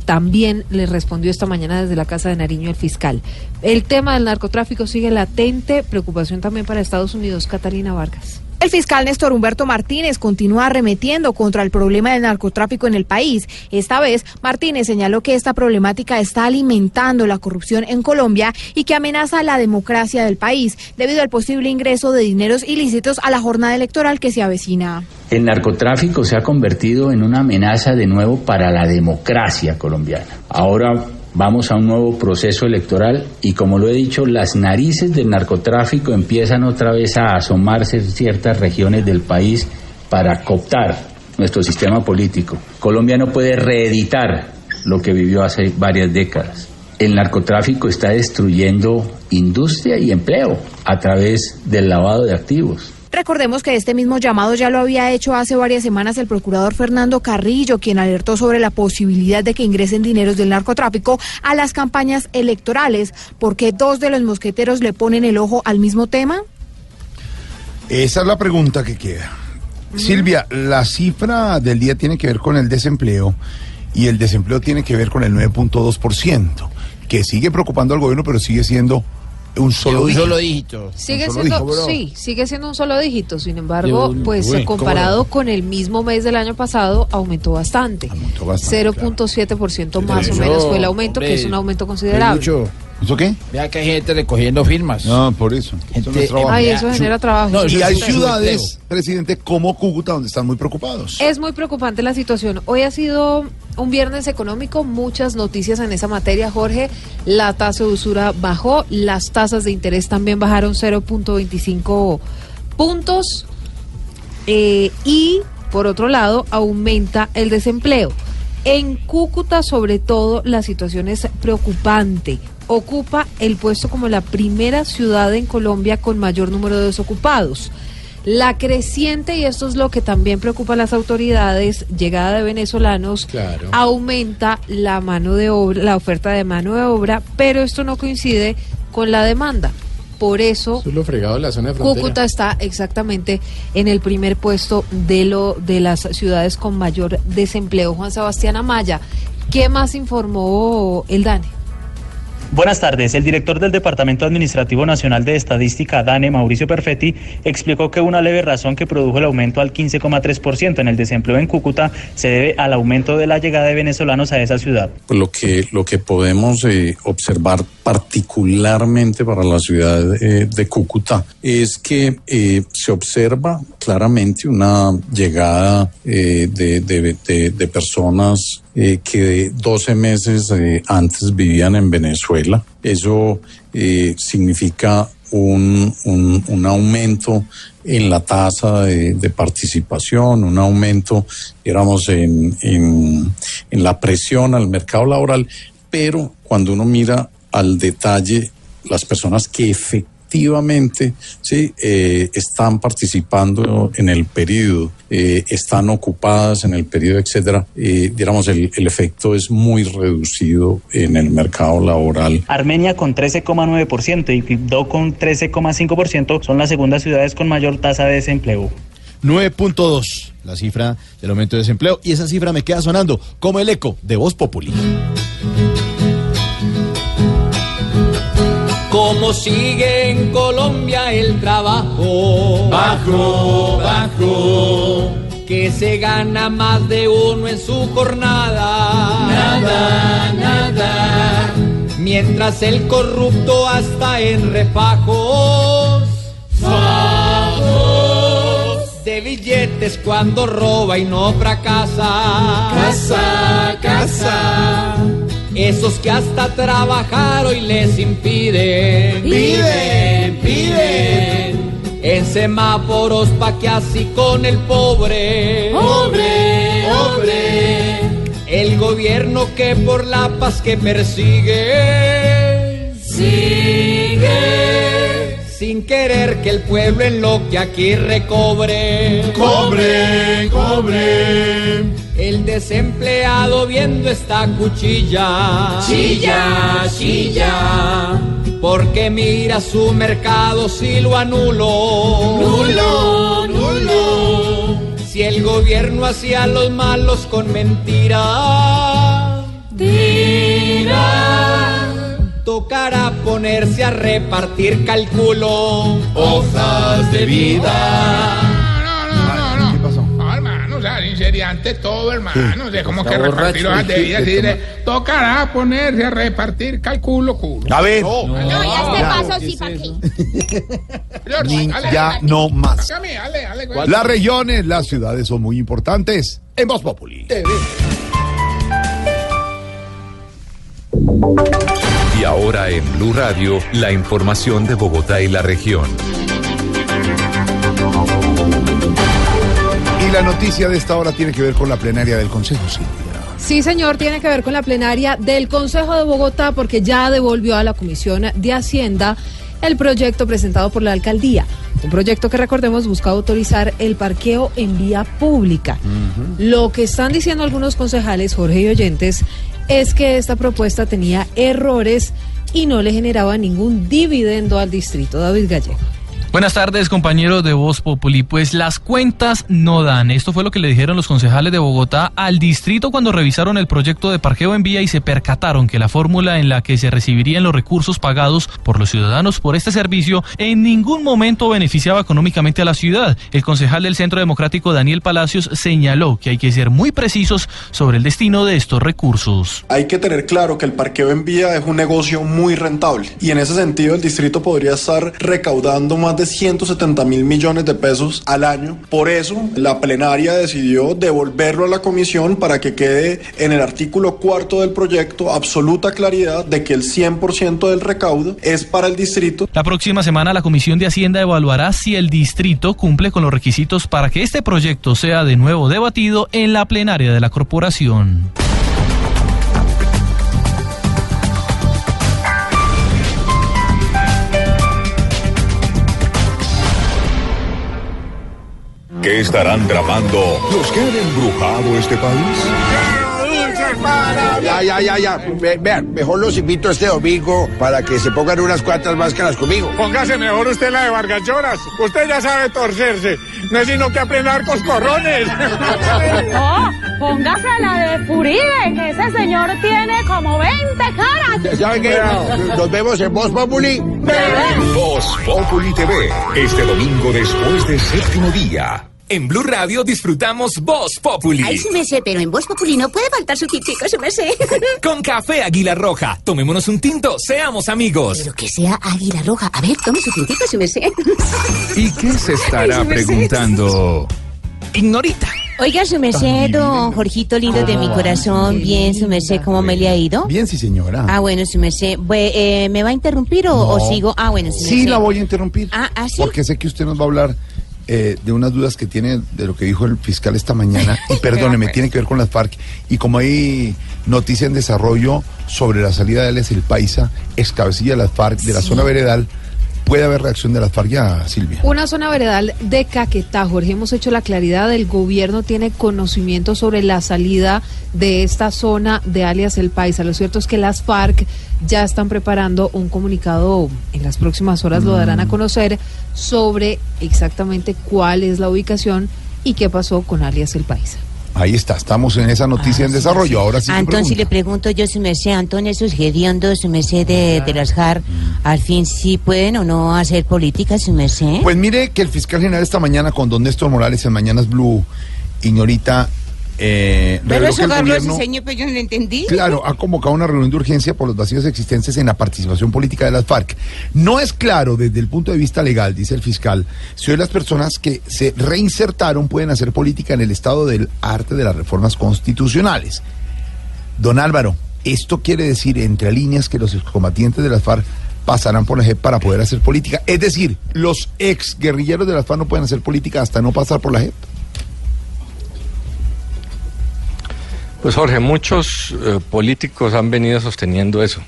también le respondió esta mañana desde la Casa de Nariño al fiscal. El tema del narcotráfico sigue latente, preocupación también para Estados Unidos. Catalina Vargas. El fiscal Néstor Humberto Martínez continúa arremetiendo contra el problema del narcotráfico en el país. Esta vez, Martínez señaló que esta problemática está alimentando la corrupción en Colombia y que amenaza la democracia del país debido al posible ingreso de dineros ilícitos a la jornada electoral que se avecina. El narcotráfico se ha convertido en una amenaza de nuevo para la democracia colombiana. Ahora vamos a un nuevo proceso electoral y como lo he dicho, las narices del narcotráfico empiezan otra vez a asomarse en ciertas regiones del país para cooptar nuestro sistema político. Colombia no puede reeditar lo que vivió hace varias décadas. El narcotráfico está destruyendo industria y empleo a través del lavado de activos. Recordemos que este mismo llamado ya lo había hecho hace varias semanas el procurador Fernando Carrillo, quien alertó sobre la posibilidad de que ingresen dineros del narcotráfico a las campañas electorales. ¿Por qué dos de los mosqueteros le ponen el ojo al mismo tema? Esa es la pregunta que queda. Silvia, la cifra del día tiene que ver con el desempleo y el desempleo tiene que ver con el 9.2%, que sigue preocupando al gobierno, pero sigue siendo un solo un dígito. solo dígito. Sigue Un solo siendo, dígito, sí, sigue siendo un solo dígito. Sin embargo, un- pues uy, eh, ¿cómo comparado con el mismo mes del año pasado, aumentó bastante. bastante, 0.7% más o menos fue el aumento, hombre, que es un aumento considerable. Mucho. ¿Eso qué? Vea que hay gente recogiendo firmas. No, por eso. Eso no es trabajo. Ay, eso genera trabajo. No, y hay ciudades, presidente, como Cúcuta, donde están muy preocupados. Es muy preocupante la situación. Hoy ha sido un viernes económico, muchas noticias en esa materia, Jorge. La tasa de usura bajó, las tasas de interés también bajaron 0.25 puntos eh, y, por otro lado, aumenta el desempleo. En Cúcuta, sobre todo, la situación es preocupante. Ocupa el puesto como la primera ciudad en Colombia con mayor número de desocupados. La creciente, y esto es lo que también preocupa a las autoridades, llegada de venezolanos, Claro. aumenta la mano de obra, la oferta de mano de obra, pero esto no coincide con la demanda. Por eso Eso es lo fregado la zona de. Cúcuta está exactamente en el primer puesto de lo de las ciudades con mayor desempleo. Juan Sebastián Amaya, ¿qué más informó el DANE? Buenas tardes. El director del Departamento Administrativo Nacional de Estadística, DANE, Mauricio Perfetti, explicó que una leve razón que produjo el aumento al 15,3% en el desempleo en Cúcuta se debe al aumento de la llegada de venezolanos a esa ciudad. Lo que lo que podemos eh, observar particularmente para la ciudad de Cúcuta es que eh, se observa claramente una llegada eh, de, personas eh, que 12 meses antes vivían en Venezuela. Eso significa un, aumento en la tasa de, participación, un aumento, digamos, en la presión al mercado laboral, pero cuando uno mira al detalle las personas que efectivamente sí, eh, están participando en el periodo, eh, están ocupadas en el periodo, etcétera, eh, digamos, el, el efecto es muy reducido en el mercado laboral. Armenia con 13,9% y Quibdó con 13,5% son las segundas ciudades con mayor tasa de desempleo. 9.2, la cifra del aumento de desempleo. Y esa cifra me queda sonando como el eco de Voz Populi. ¿Cómo sigue en Colombia el trabajo? Bajo, bajo. Que se gana más de uno en su jornada. Nada, nada. Mientras el corrupto hasta en refajos. Fajos. De billetes cuando roba y no fracasa. Casa, casa. Esos que hasta trabajar hoy les impiden. Piden, piden. En semáforos pa' que así con el pobre. Pobre, pobre. El gobierno que por la paz que persigue. Sigue. Sin querer que el pueblo en lo que aquí recobre. Cobre, cobre. El desempleado viendo esta cuchilla. Chilla, chilla. Porque mira su mercado si lo anulo. Nulo, nulo. Si el gobierno hacía a los malos con mentira. Tira. Tocará ponerse a repartir cálculo. Hojas de vida. No, sinceridad ante todo, hermano. O sea, como Está que repartir hojas de vida, de, tocará ponerse a repartir cálculo culo. A ver. No, No, ya este paso sí, ¿para ya no más. Dale, dale, dale, güey. Las regiones, las ciudades son muy importantes en Voz Populi. Y ahora en Blue Radio, la información de Bogotá y la región. La noticia de esta hora tiene que ver con la plenaria del Consejo, Silvia. Sí, señor, tiene que ver con la plenaria del Consejo de Bogotá porque ya devolvió a la Comisión de Hacienda el proyecto presentado por la alcaldía. Un proyecto que recordemos busca autorizar el parqueo en vía pública. Lo que están diciendo algunos concejales, Jorge y oyentes, es que esta propuesta tenía errores y no le generaba ningún dividendo al distrito. David Gallego. Buenas tardes, compañeros de Voz Populi. Pues las cuentas no dan. Esto fue lo que le dijeron los concejales de Bogotá al distrito cuando revisaron el proyecto de parqueo en vía y se percataron que la fórmula en la que se recibirían los recursos pagados por los ciudadanos por este servicio en ningún momento beneficiaba económicamente a la ciudad. El concejal del Centro Democrático Daniel Palacios señaló que hay que ser muy precisos sobre el destino de estos recursos. Hay que tener claro que el parqueo en vía es un negocio muy rentable y en ese sentido el distrito podría estar recaudando más de 170 mil millones de pesos al año. Por eso la plenaria decidió devolverlo a la comisión para que quede en el artículo cuarto del proyecto absoluta claridad de que el 100% del recaudo es para el distrito. La próxima semana la Comisión de Hacienda evaluará si el distrito cumple con los requisitos para que este proyecto sea de nuevo debatido en la plenaria de la corporación. ¿Qué estarán tramando los que han embrujado este país? Ya, ya, ya, ya. Ve- Vean, mejor los invito este domingo para que se pongan unas cuantas máscaras conmigo. Póngase mejor usted la de Vargas Lloras. Usted ya sabe torcerse. No es sino que aprender coscorrones. [LAUGHS] No, póngase la de Furibe, que ese señor tiene como 20 caras. ¿Saben qué? Nos vemos en Voz Populi. Voz Populi TV, este domingo después del séptimo día. En Blue Radio disfrutamos Voz Populi. Ay, su merced, pero en Voz Populi no puede faltar su tintico, su merced. [LAUGHS] Con café Águila Roja. Tomémonos un tinto, seamos amigos. Pero que sea águila roja. A ver, tome su tintico, su merced. ¿Y qué se estará preguntando? Ignorita. Oiga, su merced, don Jorgito lindo de mi corazón, bien, su merced, ¿cómo me le ha ido? Bien, sí, señora. Ah, bueno, su merced, eh, ¿me va a interrumpir o, sigo? Ah, bueno, su Sí, la voy a interrumpir. Ah, ah, sí. Porque sé que usted nos va a hablar eh, de unas dudas que tiene de lo que dijo el fiscal esta mañana. [LAUGHS] Y perdóneme, tiene que ver con las FARC. Y como hay noticia en desarrollo sobre la salida de él es el Paisa, ex cabecilla de las FARC, de la Sí. zona veredal, puede haber reacción de las FARC ya, Silvia. Una zona veredal de Caquetá, Jorge, hemos hecho la claridad, el gobierno tiene conocimiento sobre la salida de esta zona de alias El Paisa. Lo cierto es que las FARC ya están preparando un comunicado, en las próximas horas lo darán Mm. a conocer, sobre exactamente cuál es la ubicación y qué pasó con alias El Paisa. Ahí está, estamos en esa noticia en desarrollo. Ahora sí. me Antón, si pregunta. le pregunto yo, su merced, Antón, esos hediondos, su merced de, de las JAR, al fin sí pueden o no hacer política, su merced. Pues mire que el fiscal general esta mañana con don Néstor Morales en Mañanas Blue, Ignorita, eh, Pero eso gobierno- señor, pero yo no lo entendí. Claro, ha convocado una reunión de urgencia por los vacíos existentes en la participación política de las FARC. No es claro desde el punto de vista legal, dice el fiscal, si hoy las personas que se reinsertaron pueden hacer política en el estado del arte de las reformas constitucionales. Don Álvaro, esto quiere decir, entre líneas, que los excombatientes de las FARC pasarán por la JEP para poder hacer política. Es decir, los ex guerrilleros de las FARC no pueden hacer política hasta no pasar por la JEP. Pues Jorge, muchos eh, políticos han venido sosteniendo eso,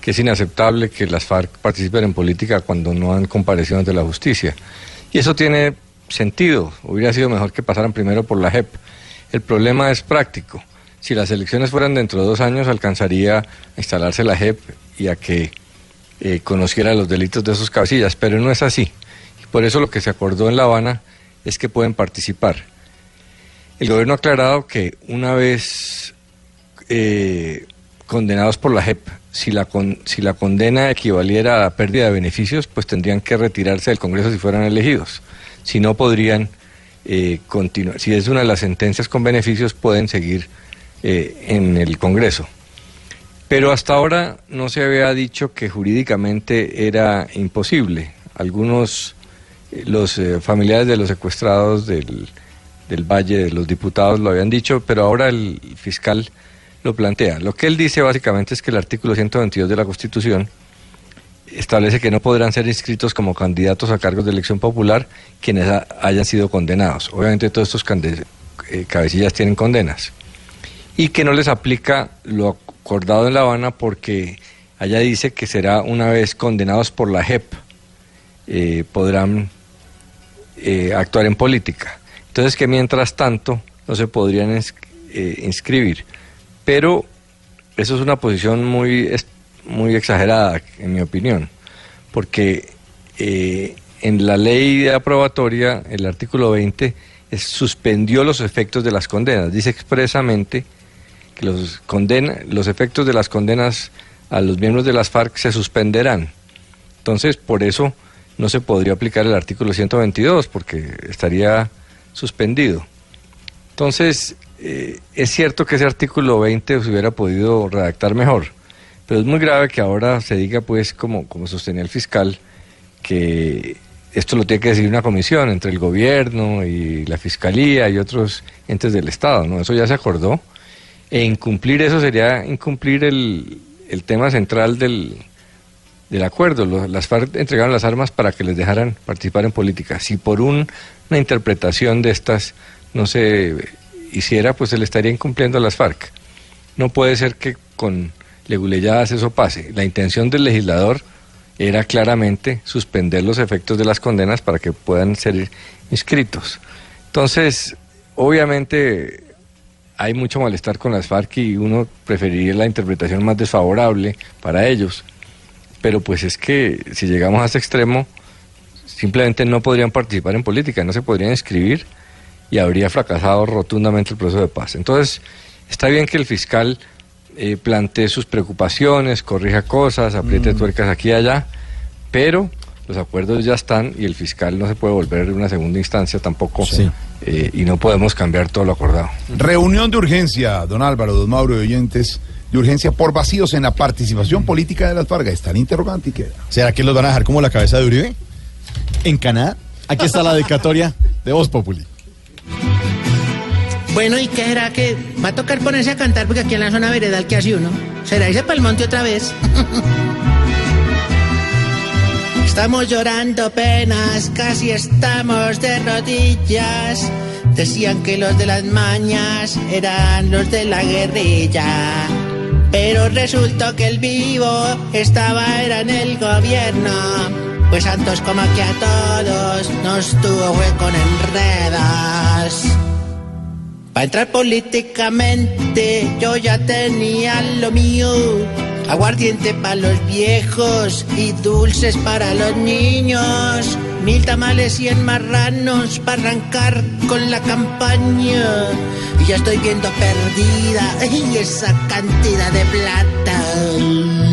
que es inaceptable que las FARC participen en política cuando no han comparecido ante la justicia. Y eso tiene sentido, hubiera sido mejor que pasaran primero por la JEP. El problema es práctico. Si las elecciones fueran dentro de dos años, alcanzaría a instalarse la JEP y a que eh, conociera los delitos de esos cabecillas, pero no es así. Y por eso lo que se acordó en La Habana es que pueden participar. El gobierno ha aclarado que una vez eh, condenados por la JEP, si la, condena equivaliera a pérdida de beneficios, pues tendrían que retirarse del Congreso si fueran elegidos. Si no, podrían eh, continuar. Si es una de las sentencias con beneficios, pueden seguir eh, en el Congreso. Pero hasta ahora no se había dicho que jurídicamente era imposible. Algunos, los familiares de los secuestrados del, del Valle, los diputados lo habían dicho, pero ahora el fiscal lo plantea. Lo que él dice básicamente es que el artículo 122 de la Constitución establece que no podrán ser inscritos como candidatos a cargos de elección popular quienes ha- hayan sido condenados. Obviamente todos estos eh, cabecillas tienen condenas. Y que no les aplica lo acordado en La Habana porque allá dice que será una vez condenados por la JEP, eh, podrán eh, actuar en política. Entonces que mientras tanto no se podrían eh, inscribir. Pero eso es una posición muy, muy exagerada, en mi opinión, porque eh, en la ley aprobatoria, el artículo 20, es- suspendió los efectos de las condenas. Dice expresamente que los, condena, los efectos de las condenas a los miembros de las FARC se suspenderán. Entonces, por eso no se podría aplicar el artículo 122, porque estaría suspendido. Entonces, eh, es cierto que ese artículo 20 se hubiera podido redactar mejor, pero es muy grave que ahora se diga, pues, como, como sostenía el fiscal, que esto lo tiene que decidir una comisión entre el gobierno y la fiscalía y otros entes del Estado, ¿no? Eso ya se acordó. E incumplir eso sería incumplir el, el tema central del, del acuerdo. Las FARC entregaron las armas para que les dejaran participar en política. Si por un- una interpretación de estas no se hiciera, pues se le estaría incumpliendo a las FARC. No puede ser que con leguleyadas eso pase. La intención del legislador era claramente suspender los efectos de las condenas para que puedan ser inscritos. Entonces, obviamente hay mucho malestar con las FARC y uno preferiría la interpretación más desfavorable para ellos. Pero pues es que si llegamos a ese extremo, simplemente no podrían participar en política, no se podrían inscribir y habría fracasado rotundamente el proceso de paz. Entonces, está bien que el fiscal eh, plantee sus preocupaciones, corrija cosas, apriete tuercas aquí y allá, pero los acuerdos ya están y el fiscal no se puede volver una segunda instancia tampoco eh, y no podemos cambiar todo lo acordado. Reunión de urgencia, don Álvaro, don Mauro y oyentes, de urgencia por vacíos en la participación política de las Vargas. Están interrogante y queda. ¿Será que los van a dejar como la cabeza de Uribe? En Canadá. Aquí está la dedicatoria de Voz Populi. Bueno, ¿y qué será que va a tocar ponerse a cantar? Porque aquí en la zona veredal, ¿qué hace uno? ¿Será irse para el monte otra vez? [LAUGHS] Estamos llorando penas, casi estamos de rodillas. Decían que los de las mañas eran los de la guerrilla. Pero resultó que el vivo estaba era en el gobierno. Pues Santos como que a todos nos tuvo con enredas. Para entrar políticamente yo ya tenía lo mío. Aguardiente para los viejos y dulces para los niños. Mil tamales y en marranos para arrancar con la campaña. Y ya estoy viendo perdida [LAUGHS] esa cantidad de plata.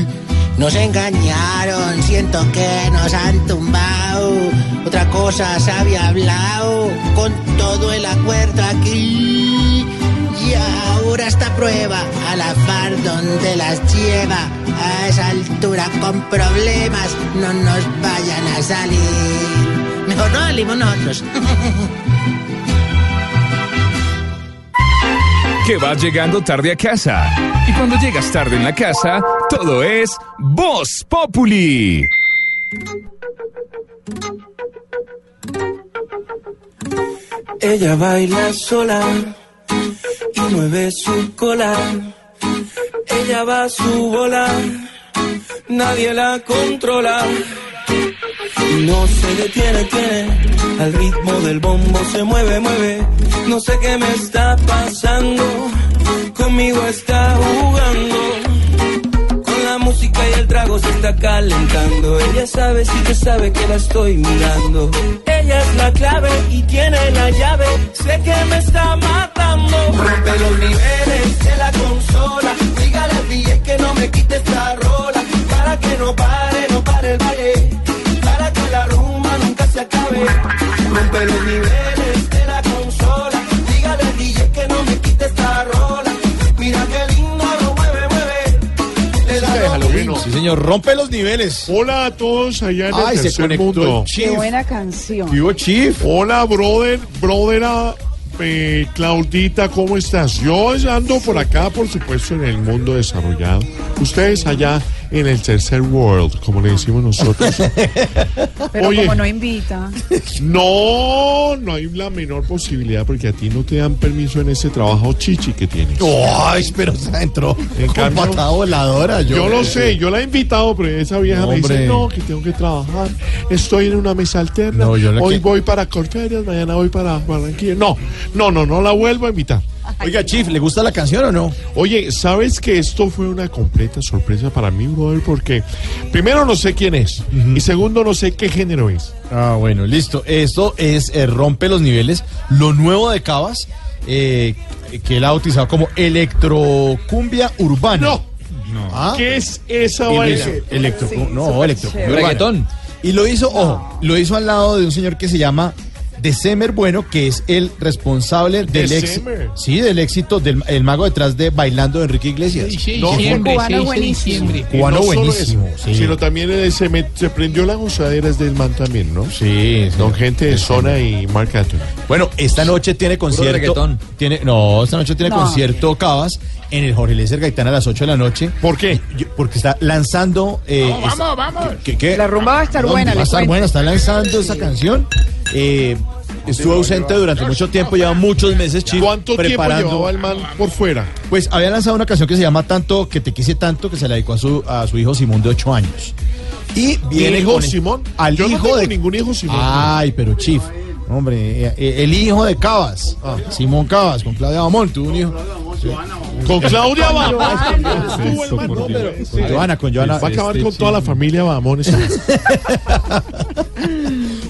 Nos engañaron, siento que nos han tumbado. Otra cosa se había hablado con todo el acuerdo aquí. Y ahora esta prueba a la FARC donde las lleva. A esa altura con problemas no nos vayan a salir. Mejor no salimos nosotros. [LAUGHS] que vas llegando tarde a casa. Y cuando llegas tarde en la casa, todo es Voz Populi. Ella baila sola y mueve su cola. Ella va a su bola, nadie la controla. Y no se detiene, tiene, al ritmo del bombo se mueve, mueve. No sé qué me está pasando, conmigo está jugando. Con la música y el trago se está calentando. Ella sabe, sí que sabe que la estoy mirando. Ella es la clave y tiene la llave. Sé que me está matando. Rompe los niveles de la consola. Dígale al DJ que no me quite esta rola. Para que no pare, no pare el baile. Para que la rumba nunca se acabe. Rompe los niveles de la consola. DJ que no me quite esta rola. Mira qué lindo lo mueve, mueve. Le da. Sí, señor, rompe los niveles. Hola a todos allá en el Ay, se tercer mundo. el Chief. Qué buena canción. Vivo Chief. Hola, brother, brother, eh, Claudita, ¿cómo estás? Yo ando por acá, por supuesto, en el mundo desarrollado. Ustedes allá en el tercer world, como le decimos nosotros. [LAUGHS] Pero Oye. como no invita. No, no hay la menor posibilidad porque a ti no te dan permiso en ese trabajo chichi que tienes. Ay, pero se entró En con cambio, patada voladora. Yo, Yo lo sé, yo la he invitado, pero esa vieja No, me dice, hombre. no, que tengo que trabajar, estoy en una mesa alterna, No, yo la hoy que- voy para Corferias, mañana voy para Barranquilla. No, no, no, no la vuelvo a invitar. Oiga, Chief, ¿le gusta la canción o no? Oye, ¿sabes que esto fue una completa sorpresa para mí, brother? Porque primero no sé quién es y segundo no sé qué género es. Ah, bueno, listo. Esto es eh, Rompe los Niveles, lo nuevo de Cabas, eh, que él ha bautizado como electrocumbia urbana. No. ¿Ah? ¿Qué es esa vaina? electro, Sí, no, electrocumbia. Reggaetón. Y lo hizo, ojo, lo hizo al lado de un señor que se llama December Bueno, que es el responsable del éxito. Sí, del éxito del el mago detrás de Bailando de Enrique Iglesias. No, Diciembre, cubano 6 de buenísimo. Cubano no solo buenísimo, eso, sí. Sino también eh, se, me- se prendió la gozadera del man también, ¿no? Sí, sí. Don gente de zona y Marc Anthony. Bueno, esta noche tiene concierto. Tiene, no, esta noche tiene No. concierto Cabas en el Jorge Lécer Gaitán a las 8 de la noche. ¿Por qué? Yo- porque está lanzando. eh, Vamos, esta- vamos, vamos. ¿qué- qué? La rumba va a estar No, buena, Va a estar cuento. buena, está lanzando esa canción. Eh, estuvo ausente durante mucho tiempo, lleva muchos meses, Chief, ¿Cuánto tiempo preparando. llevaba el man por fuera? Pues había lanzado una canción que se llama Tanto que te quise tanto, que se la dedicó a su, a su hijo Simón de 8 años. Y viene hijo con- Simón? Al Yo no hijo tengo de ningún hijo Simón. Ay, pero Chief, Hombre, eh, eh, el hijo de Cabas, Simón Cabas, con Claudia Bamón, tuvo un hijo. Sí. Con Claudia Bamón. Con Joana, con Joana. Va a acabar este, con sí. toda la familia Bamón. [LAUGHS]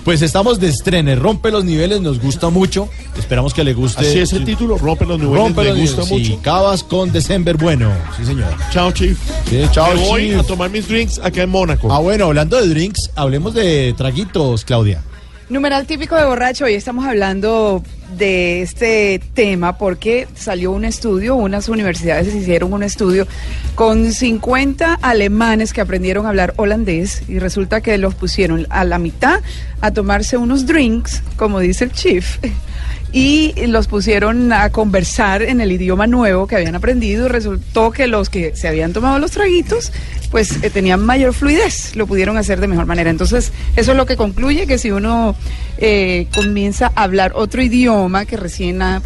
Pues estamos de estreno, rompe los niveles, nos gusta mucho. Esperamos que le guste. Así es el título, rompe los niveles, Rompe me los gusta niveles, sí. mucho. Cabas con December bueno. Sí, señor. Chao, Chief. Sí, chao, Me voy Chief. a tomar mis drinks acá en Mónaco. Ah, bueno, hablando de drinks, hablemos de traguitos, Claudia. Numeral típico de borracho, hoy estamos hablando de este tema porque salió un estudio, unas universidades hicieron un estudio con 50 alemanes que aprendieron a hablar holandés y resulta que los pusieron a la mitad a tomarse unos drinks, como dice el chief. Y los pusieron a conversar en el idioma nuevo que habían aprendido y resultó que los que se habían tomado los traguitos pues eh, tenían mayor fluidez, lo pudieron hacer de mejor manera. Entonces, eso es lo que concluye que si uno eh, comienza a hablar otro idioma que recién ha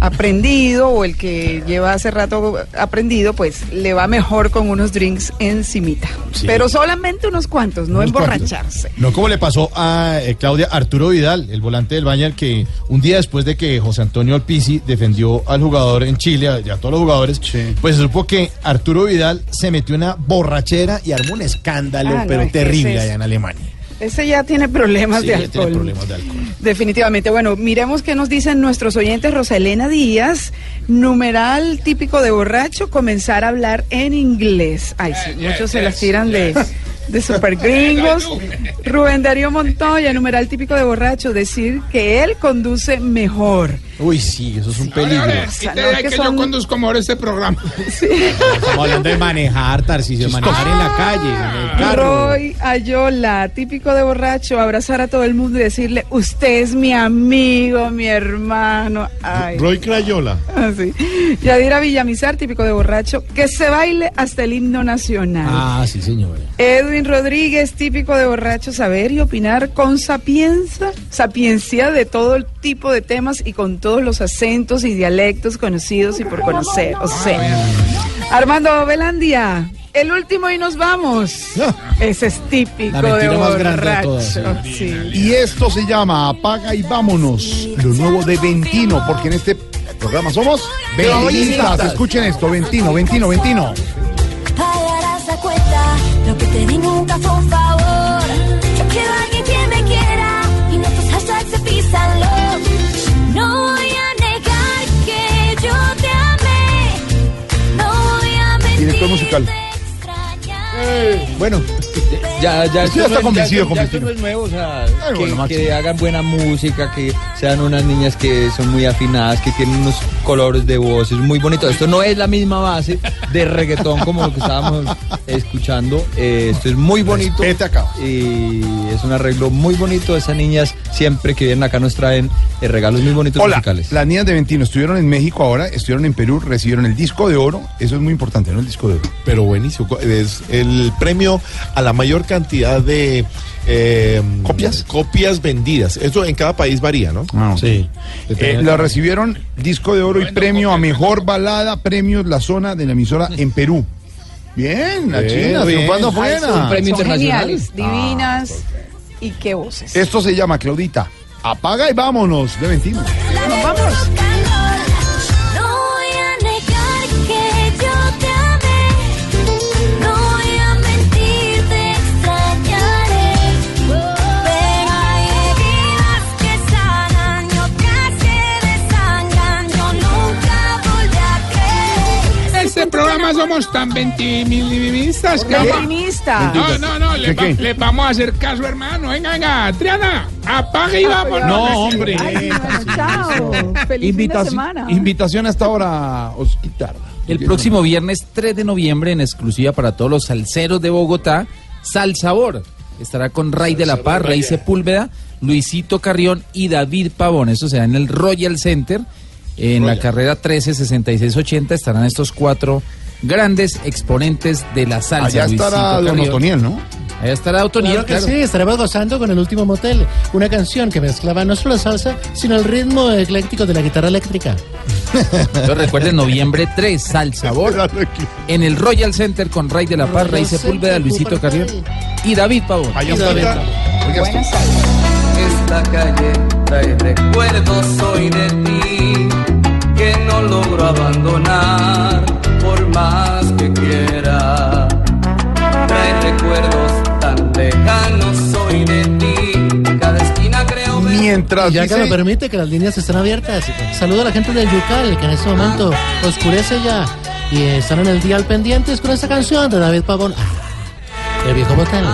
aprendido o el que lleva hace rato aprendido, pues le va mejor con unos drinks encimita. Sí. Pero solamente unos cuantos, no Unos cuantos. emborracharse. No como le pasó a eh, Claudia Arturo Vidal, el volante del Bayern, que un día después de que José Antonio Alpizzi defendió al jugador en Chile, a, y a todos los jugadores, pues se supo que Arturo Vidal se metió una borrachera y armó un escándalo, Ah, pero terrible es- allá en Alemania. Ese ya tiene problemas Sí, de ya alcohol. tiene problemas de alcohol. Definitivamente. Bueno, miremos qué nos dicen nuestros oyentes. Rosalena Díaz, numeral típico de borracho, comenzar a hablar en inglés. Ay, sí, muchos se las tiran de, de super gringos. [LAUGHS] Rubén Darío Montoya, numeral típico de borracho, decir que él conduce mejor. Uy, sí, eso es un peligro. es que que son- yo conduzco mejor este programa. [LAUGHS] Estamos hablando de manejar, Tarcisio, manejar en la calle, en el carro. Roy Ayola, típico de borracho, abrazar a todo el mundo y decirle, usted es mi amigo, mi hermano. Ay. Roy Crayola. Así. Yadira Villamizar, típico de borracho, que se baile hasta el himno nacional. Ah, sí, señora. Edwin Rodríguez, típico de borracho, saber y opinar con sapienza, sapiencia de todo el tipo de temas y con todos los acentos y dialectos conocidos y por conocer. O sea, Armando Velandia, el último y nos vamos. Ese es típico La de más grande de todas, sí. Y esto se llama Apaga y vámonos, lo nuevo de Ventino, porque en este programa somos Ventinistas. Escuchen esto, Ventino, Ventino, Ventino. Pagarás la cuenta, lo que te di nunca fue un favor. Yo quiero a alguien que me quiera y nuestros hashtags se pisan Director musical. Bueno, ya, ya, Usted ya está no es- convencido, ya- esto convencido. no es nuevo, o sea, Ay, que, bueno, que hagan buena música, que sean unas niñas que son muy afinadas, que tienen unos colores de voz, es muy bonito. Esto no es la misma base de reggaetón como lo que estábamos escuchando. Eh, esto es muy bonito. Y es un arreglo muy bonito. Esas niñas siempre que vienen acá nos traen eh, regalos muy bonitos Hola, musicales. las niñas de Ventino estuvieron en México ahora, estuvieron en Perú, recibieron el disco de oro, eso es muy importante, ¿no? El disco de oro. Pero buenísimo. Es el premio a la mayor cantidad de eh, copias copias vendidas. Eso en cada país varía, ¿no? Sí. Eh, la recibieron disco de oro y premio a mejor balada, premios la zona de la emisora en Perú. Bien, la Bien, China, triunfando Ay, afuera. son- son geniales, divinas y qué voces. Esto se llama, Claudita, apaga y vámonos de Ventino. Nos vamos. Programa somos tan ventimilistas que vamos- Ventinista. No, no, no, le, ¿Qué, va- qué? le vamos a hacer caso, hermano. Venga, venga, Triana, apague y vámonos. No, hombre. Ay, bueno, chao. Feliz fin de semana. invitación hasta ahora, Osquitar. El próximo viernes 3 de noviembre, en exclusiva para todos los salseros de Bogotá, Sal Sabor. Estará con Ray de la Paz, Rey Sepúlveda, Luisito Carrión y David Pavón. Esto será en el Royal Center. En la carrera 136680 estarán estos cuatro grandes exponentes de la salsa. Allá Luisito estará Don. Otoniel, ¿no? Allá estará Otoniel, Claro que claro. sí, estaremos gozando con el último motel, una canción que mezclaba no solo salsa, sino el ritmo ecléctico de la guitarra eléctrica. Entonces recuerden, noviembre 3, Sal Sabor, en el Royal Center con Ray de la Paz, Rey Sepúlveda, Luisito Carrión y David Pavón. Y David Pavón. Esta calle trae recuerdos hoy de ti que no logro abandonar por más que quiera. Trae recuerdos tan lejanos hoy de ti, cada esquina creo ver. Mientras Y ya que dice- me permite que las líneas estén abiertas. Saludo a la gente del Yucal, que en este momento oscurece ya. Y están en el día al pendientes con esta canción de David Pavón. Ah, el viejo motel.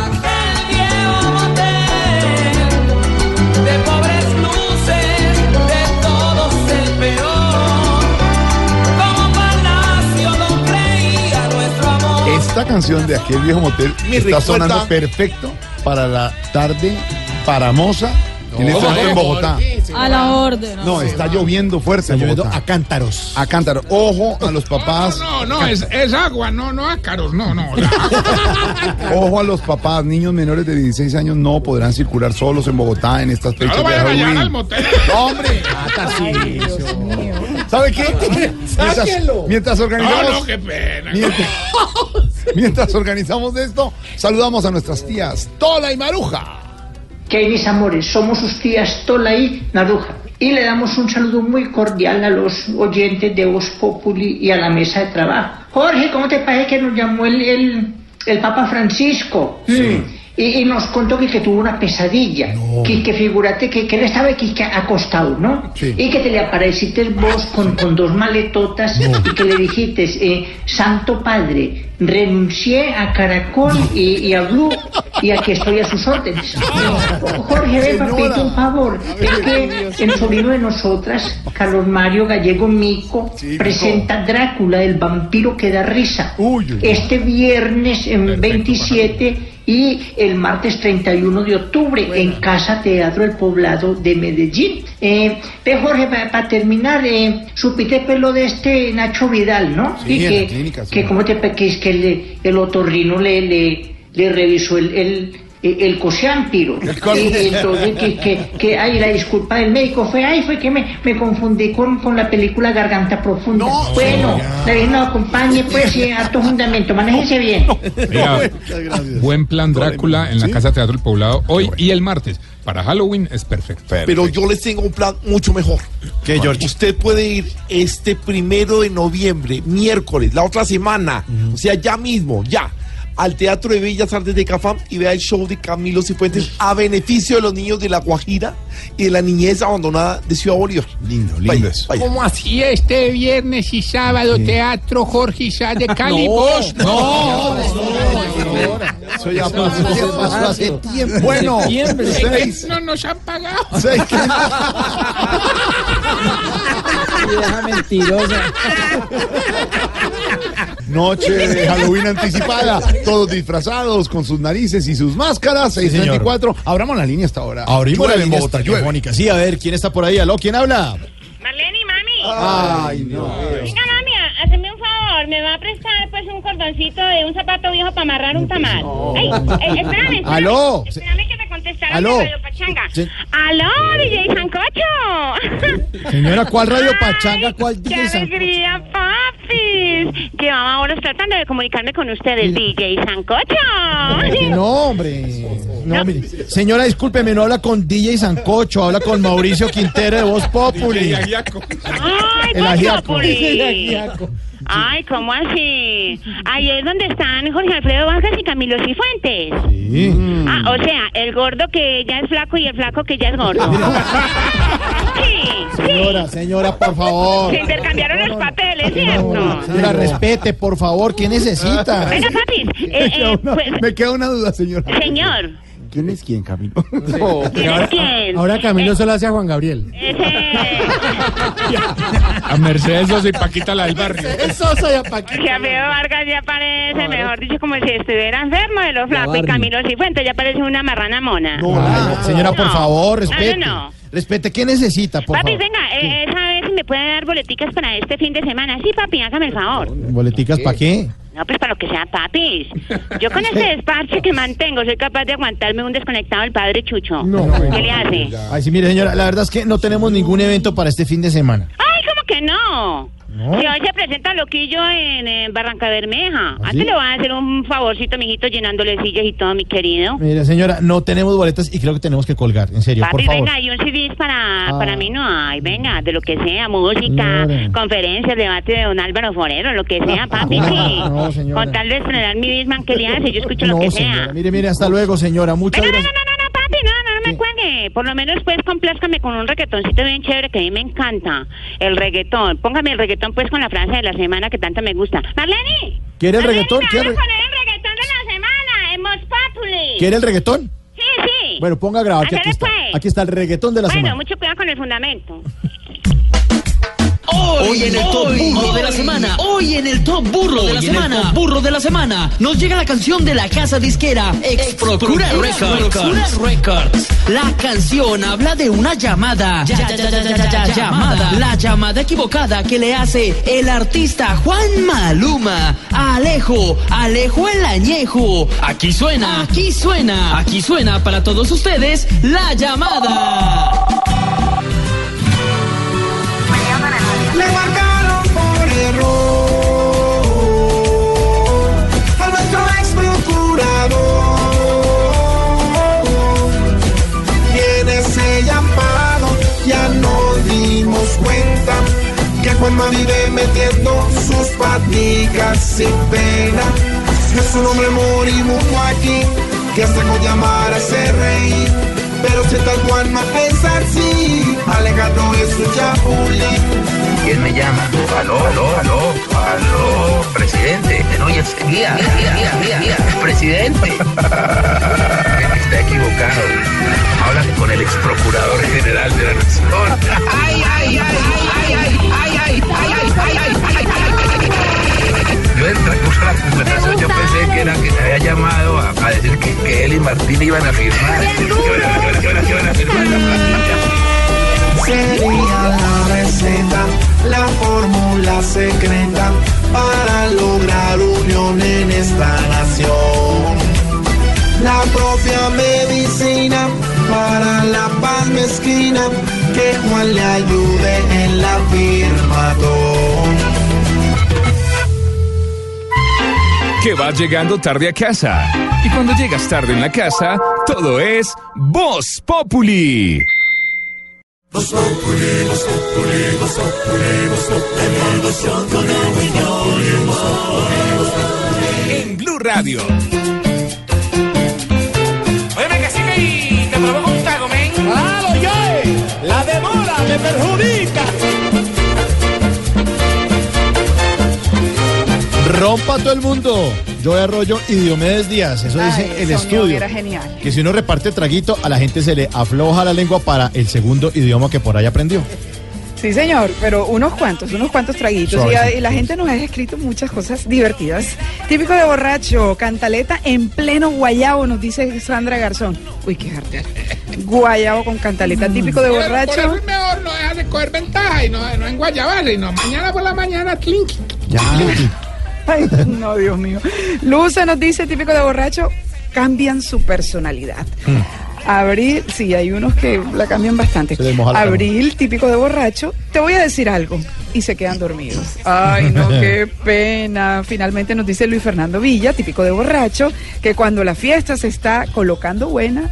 Esta canción de aquel viejo motel está recuerda- sonando perfecto para la tarde paramosa en este momento en Bogotá. A la orden. No, está lloviendo fuerte. Está en lloviendo Bogotá. a cántaros. A cántaros. Ojo a los papás. No, no, es, es agua, no, no ácaros, no, no. [LAUGHS] Ojo a los papás. Niños menores de 16 años no podrán circular solos en Bogotá en estas fechas No de llevar al Halloween. motel. No, hombre. ¿Sabe qué? Mientras, [LAUGHS] Sáquenlo. mientras organizamos. No, no, qué pena. Mientras, [LAUGHS] mientras organizamos esto, saludamos a nuestras tías Tola y Maruja. ¿Qué hay, mis amores? Somos sus tías Tola y Naruja. Y le damos un saludo muy cordial a los oyentes de Voz Populi y a la mesa de trabajo. Jorge, ¿cómo te parece que nos llamó el, el, el Papa Francisco? Mm. Y, y nos contó que, que tuvo una pesadilla. Que, que figúrate que, que él estaba aquí que acostado, ¿no? Sí. Y que te le apareciste vos con, con dos maletotas y que le dijiste, eh, Santo Padre, renuncié a Caracol y, y a Blue y aquí estoy a sus órdenes. Jorge, ven, papito, un favor. Es que el sobrino de nosotras, Carlos Mario Gallego Mico, presenta Drácula, el vampiro que da risa. Este viernes en 27 y el martes 31 de octubre en Casa Teatro El Poblado de Medellín. Eh, ve, Jorge, para terminar, eh, supiste pelo de este Nacho Vidal, ¿no? Sí, Y en que, clínica, sí. que como te que es que le- el otorrino le, le, le revisó el, el, el coseámpiro. Y entonces que, que, que, ay, la disculpa del médico fue, ay, fue que me, me confundí con, con la película Garganta Profunda. bueno, la Virgen nos acompañe, pues, y harto fundamento, manéjese bien. Oiga, buen plan Drácula en la Casa Teatro del Poblado hoy y el martes. Para Halloween es perfecto. Pero yo les tengo un plan mucho mejor. ¿Qué, George? Usted puede ir este primero de noviembre, miércoles, la otra semana, o sea, ya mismo, ya, al Teatro de Bellas Artes de Cafam y vea el show de Camilo Cifuentes a beneficio de los niños de La Guajira y de la niñez abandonada de Ciudad Bolívar. Lindo, lindo eso. ¿Cómo así este viernes y sábado Teatro Jorge Isá de [LAUGHS] Cali? No, no, Eso ya pasó, eso pasó hace tiempo. Bueno, seis. No nos han pagado. [LAUGHS] Seis. [LAUGHS] Mentirosa. Noche de [LAUGHS] Halloween anticipada, todos disfrazados con sus narices y sus máscaras. señor. 634. Abramos la línea hasta ahora. Abrimos la línea telefónica. Sí, a ver, ¿quién está por ahí? ¿Aló? ¿Quién habla? Marlene y mami. Ay, no. Venga, mami, haceme un favor. ¿Me va a prestar, pues, un cordoncito de un zapato viejo para amarrar un tamal? Ay, eh, espérame, espérame. Aló. Espérame que te Aló. Radio Pachanga. Sí. Aló, DJ Sancocho. Señora, ¿cuál radio pachanga? ¿Cuál ¡Qué DJ San- alegría, papis! Que vamos ahora tratando de comunicarme con ustedes, DJ Sancocho. No, hombre. No, mire. Señora, discúlpeme, no habla con DJ Sancocho, habla con Mauricio Quintero de Voz Populi. ¡Ay, El Voz ajiaco. Populi! [LAUGHS] El ajiaco. Ay, ¿cómo así? Ahí es donde están Jorge Alfredo Vargas y Camilo Cifuentes. Ah, o sea, el gordo que ya es flaco y el flaco que ya es gordo. [LAUGHS] Sí, sí. Señora, señora, por favor. Se intercambiaron los papeles, ¿cierto? Señora, respete, por favor, ¿qué necesita? Venga, papis. eh, eh, pues, Me queda una duda, señora. señor, ¿Quién es quién, Camilo? ¿quién es quién? Ahora Camilo se lo hace a Juan Gabriel. A Mercedes Sosa y Paquita la del barrio. Sosa y a Paquita. Que Alfredo Vargas ya parece, mejor dicho, como si estuviera enfermo de lo flaco. Y. Camilo Cifuentes ya parece una marrana mona. Ah, señora, por favor, respete. no, no. Respete, ¿qué necesita, por Papi, favor? venga, eh, esa vez si me puede dar boleticas para este fin de semana. Sí, papi, hágame el favor. ¿Boleticas para qué? No, pues para lo que sea, papis. Yo con [LAUGHS] este despache que mantengo soy capaz de aguantarme un desconectado del padre Chucho. ¿Qué le hace? Ay, sí, mire, señora, la verdad es que no tenemos ningún evento para este fin de semana. Ay, ¿cómo que no? Si hoy se presenta Loquillo en, en Barranca Bermeja. ¿Ah, Antes sí? le voy a hacer un favorcito, mijito, llenándole sillas y todo, mi querido. Mire, señora, no tenemos boletas y creo que tenemos que colgar, en serio, por Papi, favor. venga, y un CD para, Ah. para mí no hay, venga, de lo que sea, música, Señora. conferencias, debate de don Álvaro Forero, lo que sea, [LAUGHS] papi, No, sí. no, señora. Con tal de estrenar mi Bisman que le hace, yo escucho lo No, que señora, sea. mire, mire, hasta luego, señora, muchas Venga, no, gracias. Por lo menos, pues, complázcame con un reggaetoncito bien chévere que a mí me encanta. El reggaetón. Póngame el reggaetón, pues, con la frase de la semana que tanto me gusta. Marlene. ¿Quiere el reggaetón? ¿Quiere, el reggaetón de la semana en. ¿Quiere el reggaetón? Sí, sí. Bueno, ponga a grabar que aquí está. después. Aquí está el reggaetón de la bueno, semana. mucho cuidado con el fundamento. [LAUGHS] Hoy en el top burro de la semana. Hoy en el top burro de la semana. burro de la semana. Nos llega la canción de la casa disquera Ex Procura Records. Records. La canción habla de una llamada. Ya, ya, ya, llamada. La llamada equivocada que le hace el artista Juan Maluma a Alejo. Alejo el añejo. Aquí suena. Aquí suena. Aquí suena para todos ustedes la llamada. Juanma vive metiendo sus paticas sin pena. Es un hombre moribundo aquí que hasta con llamar hace reír. Pero si tal Juanma es así, alejado es su chapulín. ¿Quién me llama? Aló, aló, aló, aló, presidente. No, ya sé, guía, guía, guía, guía, guía, presidente. [LAUGHS] Está equivocado. Habla con el ex procurador general de la nación. [LAUGHS] Ay, ay, ay, ay, Yo en el transcurso de la conversación yo pensé que era que se había llamado a, a decir que, que él y Martín iban a firmar. Sería la receta, la fórmula secreta para lograr unión en esta nación. La propia medicina para la paz mezquina, que Juan le ayude en la firmatón. Que vas llegando tarde a casa. Y cuando llegas tarde en la casa, todo es Voz Populi. En Blue Radio. Óyeme que sí que te provoca un men. ¡Claro, yo! La demora me perjudica. Rompa todo el mundo. Yo Arroyo y Diomedes Díaz. Eso dice el unión estudio. Era genial. Que si uno reparte traguito, a la gente se le afloja la lengua para el segundo idioma que por ahí aprendió. Sí, señor, pero unos cuantos, unos cuantos traguitos. Y, y la gente nos ha escrito muchas cosas divertidas. Típico de borracho, cantaleta en pleno guayabo, nos dice Sandra Garzón. Uy, qué arte. Guayabo con cantaleta, típico de Por- Por borracho. eso es mejor no dejar de coger ventaja y no, no en Guayabal, no mañana por la mañana, clink. Ay, no, Dios mío. Luce nos dice, típico de borracho, cambian su personalidad. Abril, sí, hay unos que la cambian bastante. Cama. Abril, típico de borracho, te voy a decir algo. Y se quedan dormidos. Ay, no, qué [LAUGHS] pena. Finalmente nos dice Luis Fernando Villa, típico de borracho, que cuando la fiesta se está colocando buena,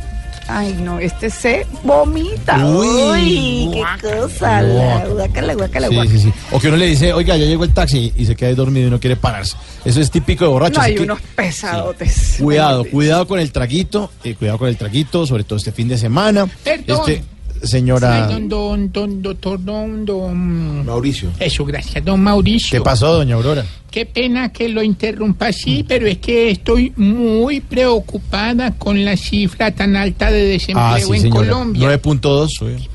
ay, no, este se vomita. Uy. Uy, qué cosa. la- guácala, guácala, Sí, sí, sí. O que uno le dice, oiga, ya llegó el taxi y se queda ahí dormido y no quiere pararse. Eso es típico de borracho. No, así hay que unos pesadotes. Cuidado, cuidado con el traguito, eh, cuidado con el traguito, sobre todo este fin de semana. Perdón. Este, señora Ay, don, don, don, doctor, don, don. Mauricio. Eso, gracias, don Mauricio. ¿Qué pasó, doña Aurora? Qué pena que lo interrumpa así, pero es que estoy muy preocupada con la cifra tan alta de desempleo Ah, sí, en señora. Colombia. 9.2. oye.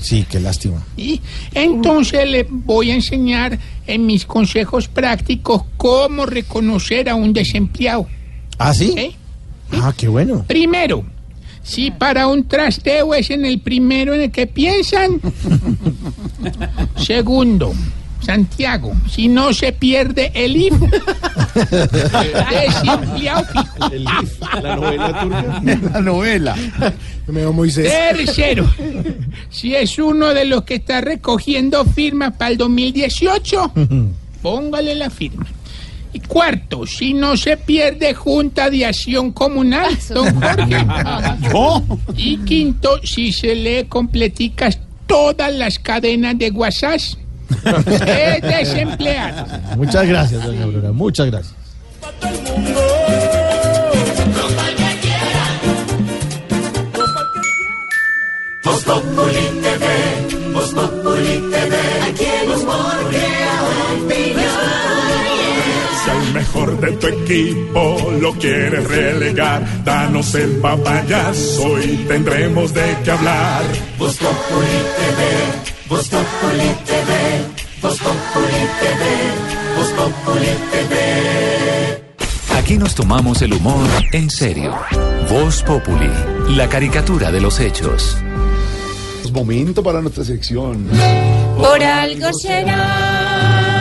Sí, qué lástima. Y entonces le voy a enseñar en mis consejos prácticos cómo reconocer a un desempleado. ¿Ah, sí? ¿Eh? Ah, qué bueno. Primero, si para un trasteo es en el primero en el que piensan. Segundo, Santiago, si no se pierde el IF, desempleado fijo. La novela turca. La novela. Me Moisés. Tercero, si es uno de los que está recogiendo firmas para el 2018, póngale la firma. Y cuarto, si no se pierde Junta de Acción Comunal, don Jorge. [LAUGHS] Y quinto, si se lee completicas todas las cadenas de WhatsApp, [LAUGHS] es desempleado. Muchas gracias, doña Aurora. Muchas gracias. Voz Populi mejor de tu equipo lo quieres relegar, danos el papayazo y tendremos de qué hablar. Voz Populi TV, Voz Populi TV, Voz Populi TV, Voz Populi TV. Aquí nos tomamos el humor en serio. Voz Populi, la caricatura de los hechos. Es momento para nuestra sección. Por algo será.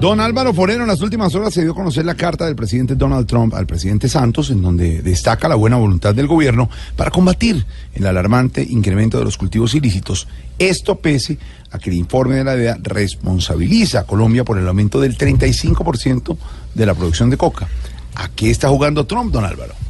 Don Álvaro Forero en las últimas horas se dio a conocer la carta del presidente Donald Trump al presidente Santos en donde destaca la buena voluntad del gobierno para combatir el alarmante incremento de los cultivos ilícitos. Esto pese a que el informe de la DEA responsabiliza a Colombia por el aumento del 35% de la producción de coca. ¿A qué está jugando Trump, don Álvaro?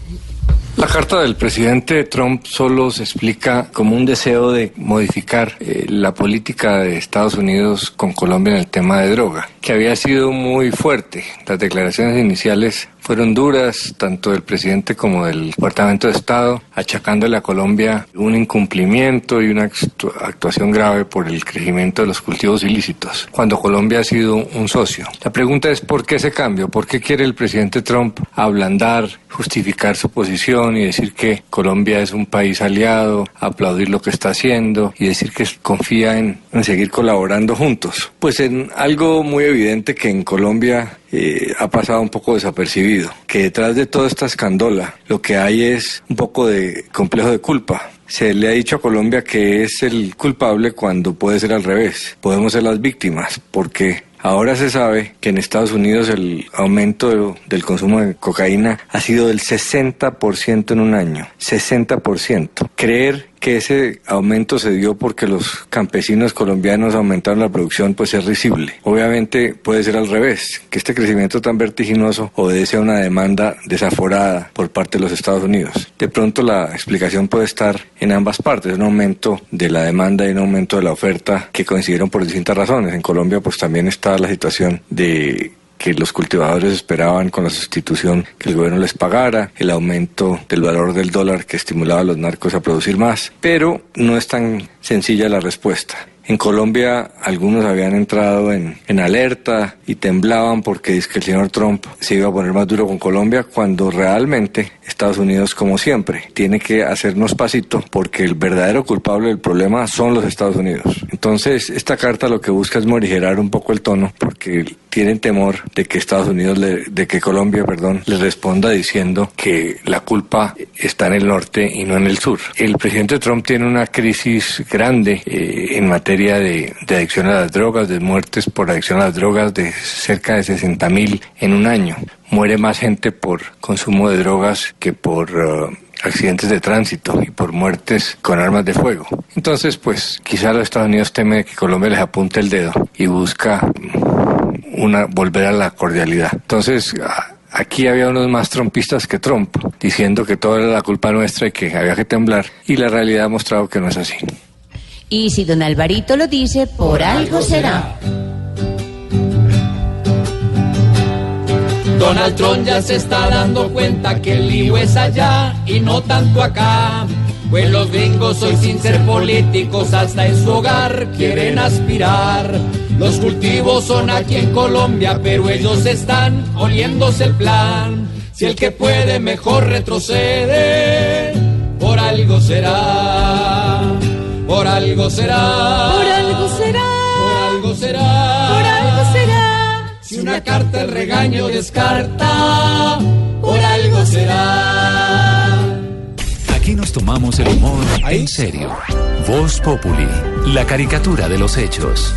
La carta del presidente Trump solo se explica como un deseo de modificar eh, la política de Estados Unidos con Colombia en el tema de droga, que había sido muy fuerte. Las declaraciones iniciales fueron duras, tanto del presidente como del Departamento de Estado, achacándole a Colombia un incumplimiento y una actu- actuación grave por el crecimiento de los cultivos ilícitos, cuando Colombia ha sido un socio. La pregunta es ¿por qué ese cambio? ¿Por qué quiere el presidente Trump ablandar, justificar su posición y decir que Colombia es un país aliado, aplaudir lo que está haciendo y decir que confía en, en seguir colaborando juntos? Pues en algo muy evidente que en Colombia eh, ha pasado un poco desapercibido, que detrás de toda esta escandola lo que hay es un poco de complejo de culpa. Se le ha dicho a Colombia que es el culpable cuando puede ser al revés. Podemos ser las víctimas porque ahora se sabe que en Estados Unidos el aumento de- del consumo de cocaína ha sido del 60% en un año. 60%. Creer que ese aumento se dio porque los campesinos colombianos aumentaron la producción, pues es risible. Obviamente puede ser al revés, que este crecimiento tan vertiginoso obedece a una demanda desaforada por parte de los Estados Unidos. De pronto la explicación puede estar en ambas partes, un aumento de la demanda y un aumento de la oferta que coincidieron por distintas razones. En Colombia pues también está la situación de que los cultivadores esperaban con la sustitución que el gobierno les pagara, el aumento del valor del dólar que estimulaba a los narcos a producir más, pero no es tan sencilla la respuesta. En Colombia algunos habían entrado en, en alerta y temblaban porque dice que el señor Trump se iba a poner más duro con Colombia cuando realmente Estados Unidos, como siempre, tiene que hacernos pasito porque el verdadero culpable del problema son los Estados Unidos. Entonces, esta carta lo que busca es morigerar un poco el tono porque tienen temor de que Estados Unidos, le- de que Colombia, perdón, les responda diciendo que la culpa está en el norte y no en el sur. El presidente Trump tiene una crisis grande eh, en materia de, adicción a las drogas, de muertes por adicción a las drogas de cerca de 60 mil en un año. Muere más gente por consumo de drogas que por eh, accidentes de tránsito y por muertes con armas de fuego. Entonces, pues quizá los Estados Unidos temen que Colombia les apunte el dedo y busca una volver a la cordialidad. Entonces, Aquí había unos más trompistas que Trump, diciendo que todo era la culpa nuestra y que había que temblar, y la realidad ha mostrado que no es así. Y si don Alvarito lo dice, por algo será. Donald Trump ya se está dando cuenta que el lío es allá y no tanto acá. Pues los gringos hoy sin ser políticos hasta en su hogar quieren aspirar. Los cultivos son aquí en Colombia, pero ellos están oliéndose el plan. Si el que puede mejor retrocede, por algo será. Por algo será. Por algo será. Por algo será. Por algo será. Si una carta el regaño descarta, por algo será. Aquí nos tomamos el humor en serio. Voz Populi, la caricatura de los hechos.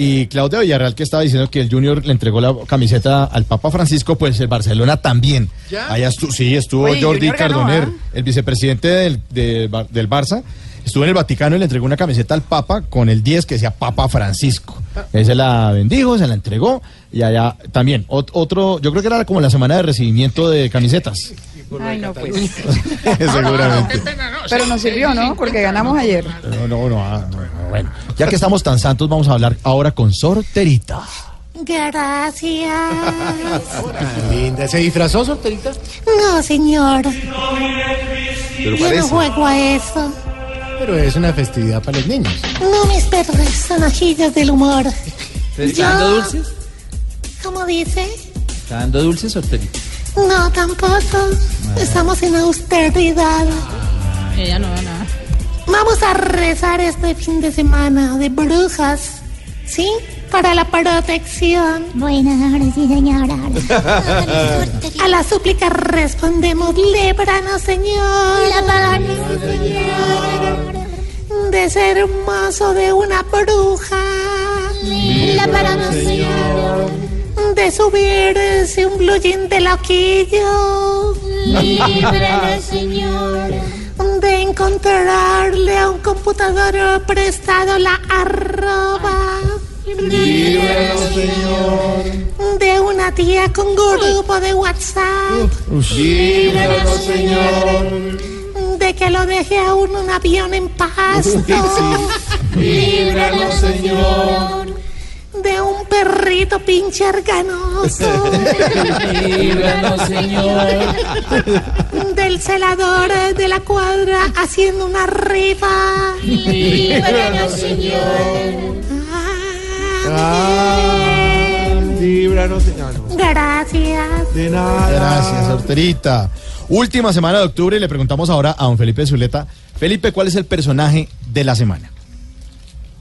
Y Claudia Villarreal, que estaba diciendo que el Junior le entregó la camiseta al Papa Francisco, pues el Barcelona también. ¿Ya? Allá estu- sí, estuvo Oye, Jordi Junior ganó, Cardoner, ¿ah? el vicepresidente del, de del Barça. Estuvo en el Vaticano y le entregó una camiseta al Papa con el 10 que decía Papa Francisco. Él se la bendijo, se la entregó y allá también. ot- otro, yo creo que era como la semana de recibimiento de camisetas. Ay, no, pues. [LAUGHS] Seguramente. Pero nos sirvió, ¿no? Porque ganamos ayer. No, no, no, ah, no, no, bueno. Ya que estamos tan santos, vamos a hablar ahora con Sorterita. Gracias. [LAUGHS] Linda, ¿se disfrazó, solterita? No, señor. Pero Yo no juego a eso. Pero es una festividad para los niños. No, mis perros son ajillos del humor. ¿Está dando dulces? ¿Cómo dice? ¿Está dando dulces, Sorterita? No, tampoco. Estamos en austeridad. Ella no da nada. Vamos a rezar este fin de semana de brujas. ¿Sí? Para la protección. Bueno, sí, señora. [LAUGHS] A la súplica respondemos, líbranos, Señor. De ser hermoso de una bruja. Líbranos, Señor. De subirse un blue de loquillo. Líbranos, Señor. Encontrarle a un computador prestado la arroba. Líbranos, Señor. De una tía con grupo de WhatsApp. Líbranos, Señor. De que lo deje a uno un avión en pasto. Líbranos, Señor. De un perrito pinche ganoso. Líbranos, Señor. Del celador de la cuadra haciendo una rifa. Líbranos, Señor. Líbranos, Señor. Gracias. De nada. Gracias, Sorterita. Última semana de octubre y le preguntamos ahora a don Felipe Zuleta. Felipe, ¿cuál es el personaje de la semana?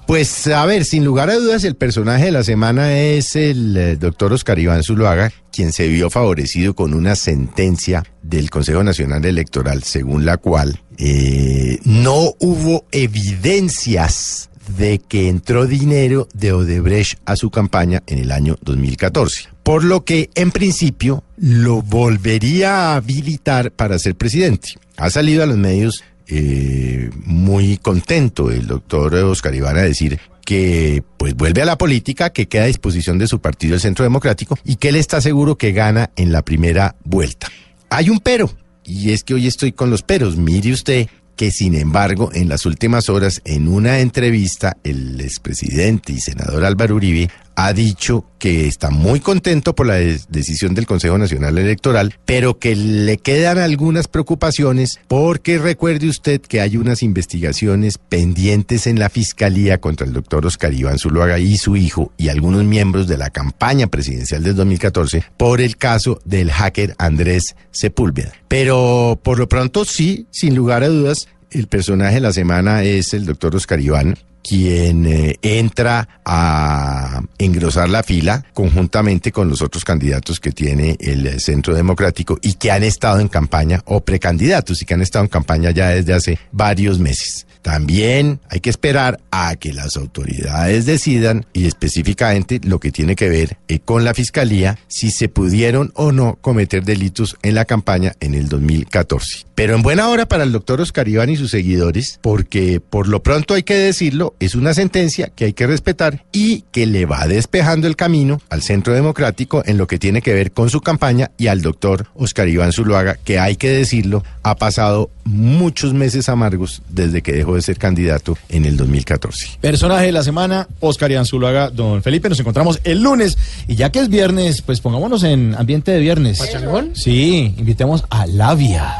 Pues a ver, sin lugar a dudas, el personaje de la semana es el eh, doctor Oscar Iván Zuluaga, quien se vio favorecido con una sentencia del Consejo Nacional Electoral, según la cual eh, no hubo evidencias de que entró dinero de Odebrecht a su campaña en el año 2014. Por lo que, en principio, lo volvería a habilitar para ser presidente. Ha salido a los medios eh, muy contento el doctor Oscar Iván a decir que pues vuelve a la política, que queda a disposición de su partido el Centro Democrático y que él está seguro que gana en la primera vuelta. Hay un pero, y es que hoy estoy con los peros. Mire usted que sin embargo en las últimas horas en una entrevista el expresidente y senador Álvaro Uribe ha dicho que está muy contento por la de- decisión del Consejo Nacional Electoral, pero que le quedan algunas preocupaciones porque recuerde usted que hay unas investigaciones pendientes en la Fiscalía contra el doctor Oscar Iván Zuluaga y su hijo y algunos miembros de la campaña presidencial del 2014 por el caso del hacker Andrés Sepúlveda. Pero por lo pronto sí, sin lugar a dudas, el personaje de la semana es el doctor Oscar Iván, quien eh, entra a engrosar la fila conjuntamente con los otros candidatos que tiene el eh, Centro Democrático y que han estado en campaña o precandidatos y que han estado en campaña ya desde hace varios meses. También hay que esperar a que las autoridades decidan y específicamente lo que tiene que ver eh, con la fiscalía si se pudieron o no cometer delitos en la campaña en el 2014. Pero en buena hora para el doctor Oscar Iván y sus seguidores, porque por lo pronto hay que decirlo, es una sentencia que hay que respetar y que le va despejando el camino al Centro Democrático en lo que tiene que ver con su campaña y al doctor Oscar Iván Zuluaga, que hay que decirlo, ha pasado muchos meses amargos desde que dejó de ser candidato en el 2014. Personaje de la semana, Oscar Iván Zuluaga, don Felipe. Nos encontramos el lunes. Y ya que es viernes, pues pongámonos en ambiente de viernes. ¿Pachangón? Sí, invitemos a Labia.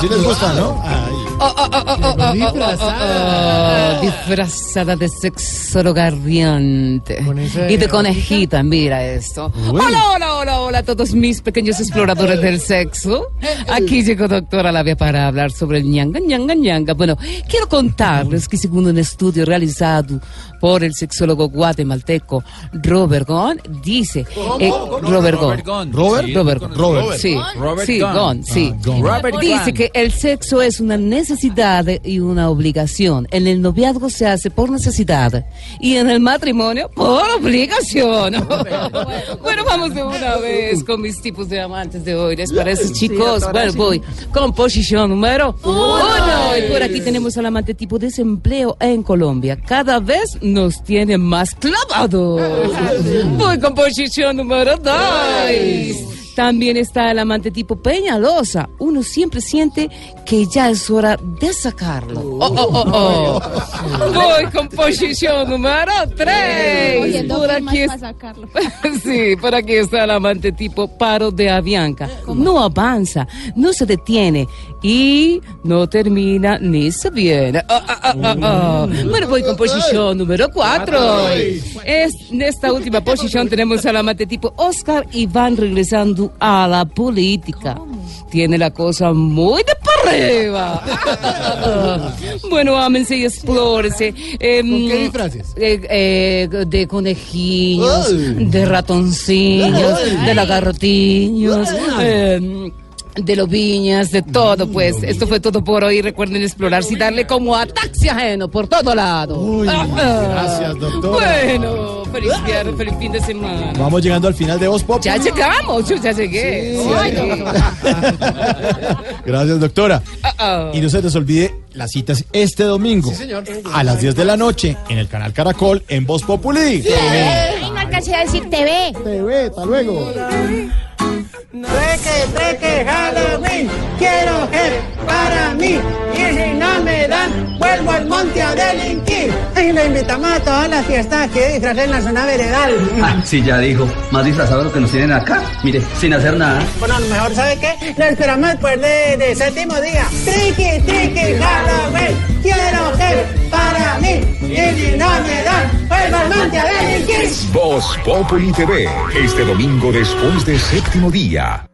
¿Sí les gusta, no? Oh, oh, oh, oh, oh, disfrazada de sexo garriante y de conejita, mira esto. Uy. Hola, hola, hola, hola a todos mis pequeños exploradores del sexo. Aquí llegó doctora Labia para hablar sobre el ñanga, ñanga, ñanga. Bueno, quiero contarles que según un estudio realizado por el sexólogo guatemalteco Robert Gon, dice... eh, Robert Gon. Robert Sí, Robert, Robert. Sí, Robert sí, Gunn. Gon, sí. Ah, Gunn. Robert Dice que el sexo es una necesidad y una obligación. En el noviazgo se hace por necesidad y en el matrimonio por obligación. [LAUGHS] bueno, vamos de una vez con mis tipos de amantes de hoy. ¿Les parece, chicos? Bueno, voy con posición número uno. Y por aquí tenemos al amante tipo desempleo en Colombia. Cada vez nos tiene más clavados. Voy con posición número dos. También está el amante tipo Peñalosa. Uno siempre siente que ya es hora de sacarlo. Oh, oh, oh, oh. [LAUGHS] Voy con posición número 3. Oyendo Por aquí, para es- sacarlo. [LAUGHS] sí, por aquí está el amante tipo Paro de Avianca. No avanza, no se detiene y no termina ni se viene. Ah. Bueno, voy con posición número 4. Es, en esta última posición tenemos al amante tipo Oscar y van regresando a la política. Tiene la cosa muy de para arriba. [LAUGHS] bueno, ámense y explórese. Em, qué disfraces? eh, eh, de conejillos, de ratoncillos, de lagartiños. De lobiñas, de todo, pues. Esto fue todo por hoy. Recuerden explorar y darle como a taxi ajeno por todo lado. Ah, ah. gracias, doctora. Bueno, feliz viernes, feliz fin de semana. Vamos llegando al final de Voz Pop. Ya llegamos, yo ya llegué. Sí, Ay, [LAUGHS] Gracias, doctora. ah. Y no se les olvide las citas este domingo a las 10 de la noche en el canal Caracol en Voz Populi. Ay, no alcancé a decir TV. TV, hasta luego. Treque, treque, Halloween, quiero gel para mí. Y si no me dan, vuelvo al monte a delinquir. Y le invitamos a todas las fiestas aquí de disfraces en la zona veredal. Ah, sí, ya dijo. Más disfrazado lo que nos tienen acá. Mire, sin hacer nada. Bueno, a lo mejor, ¿sabe qué? Lo esperamos después de, de séptimo día. Triqui, triqui, Halloween, quiero gel para mí. Y si no me dan, vuelvo al monte a delinquir. Voz Populi TV, este domingo después de séptimo día. dia.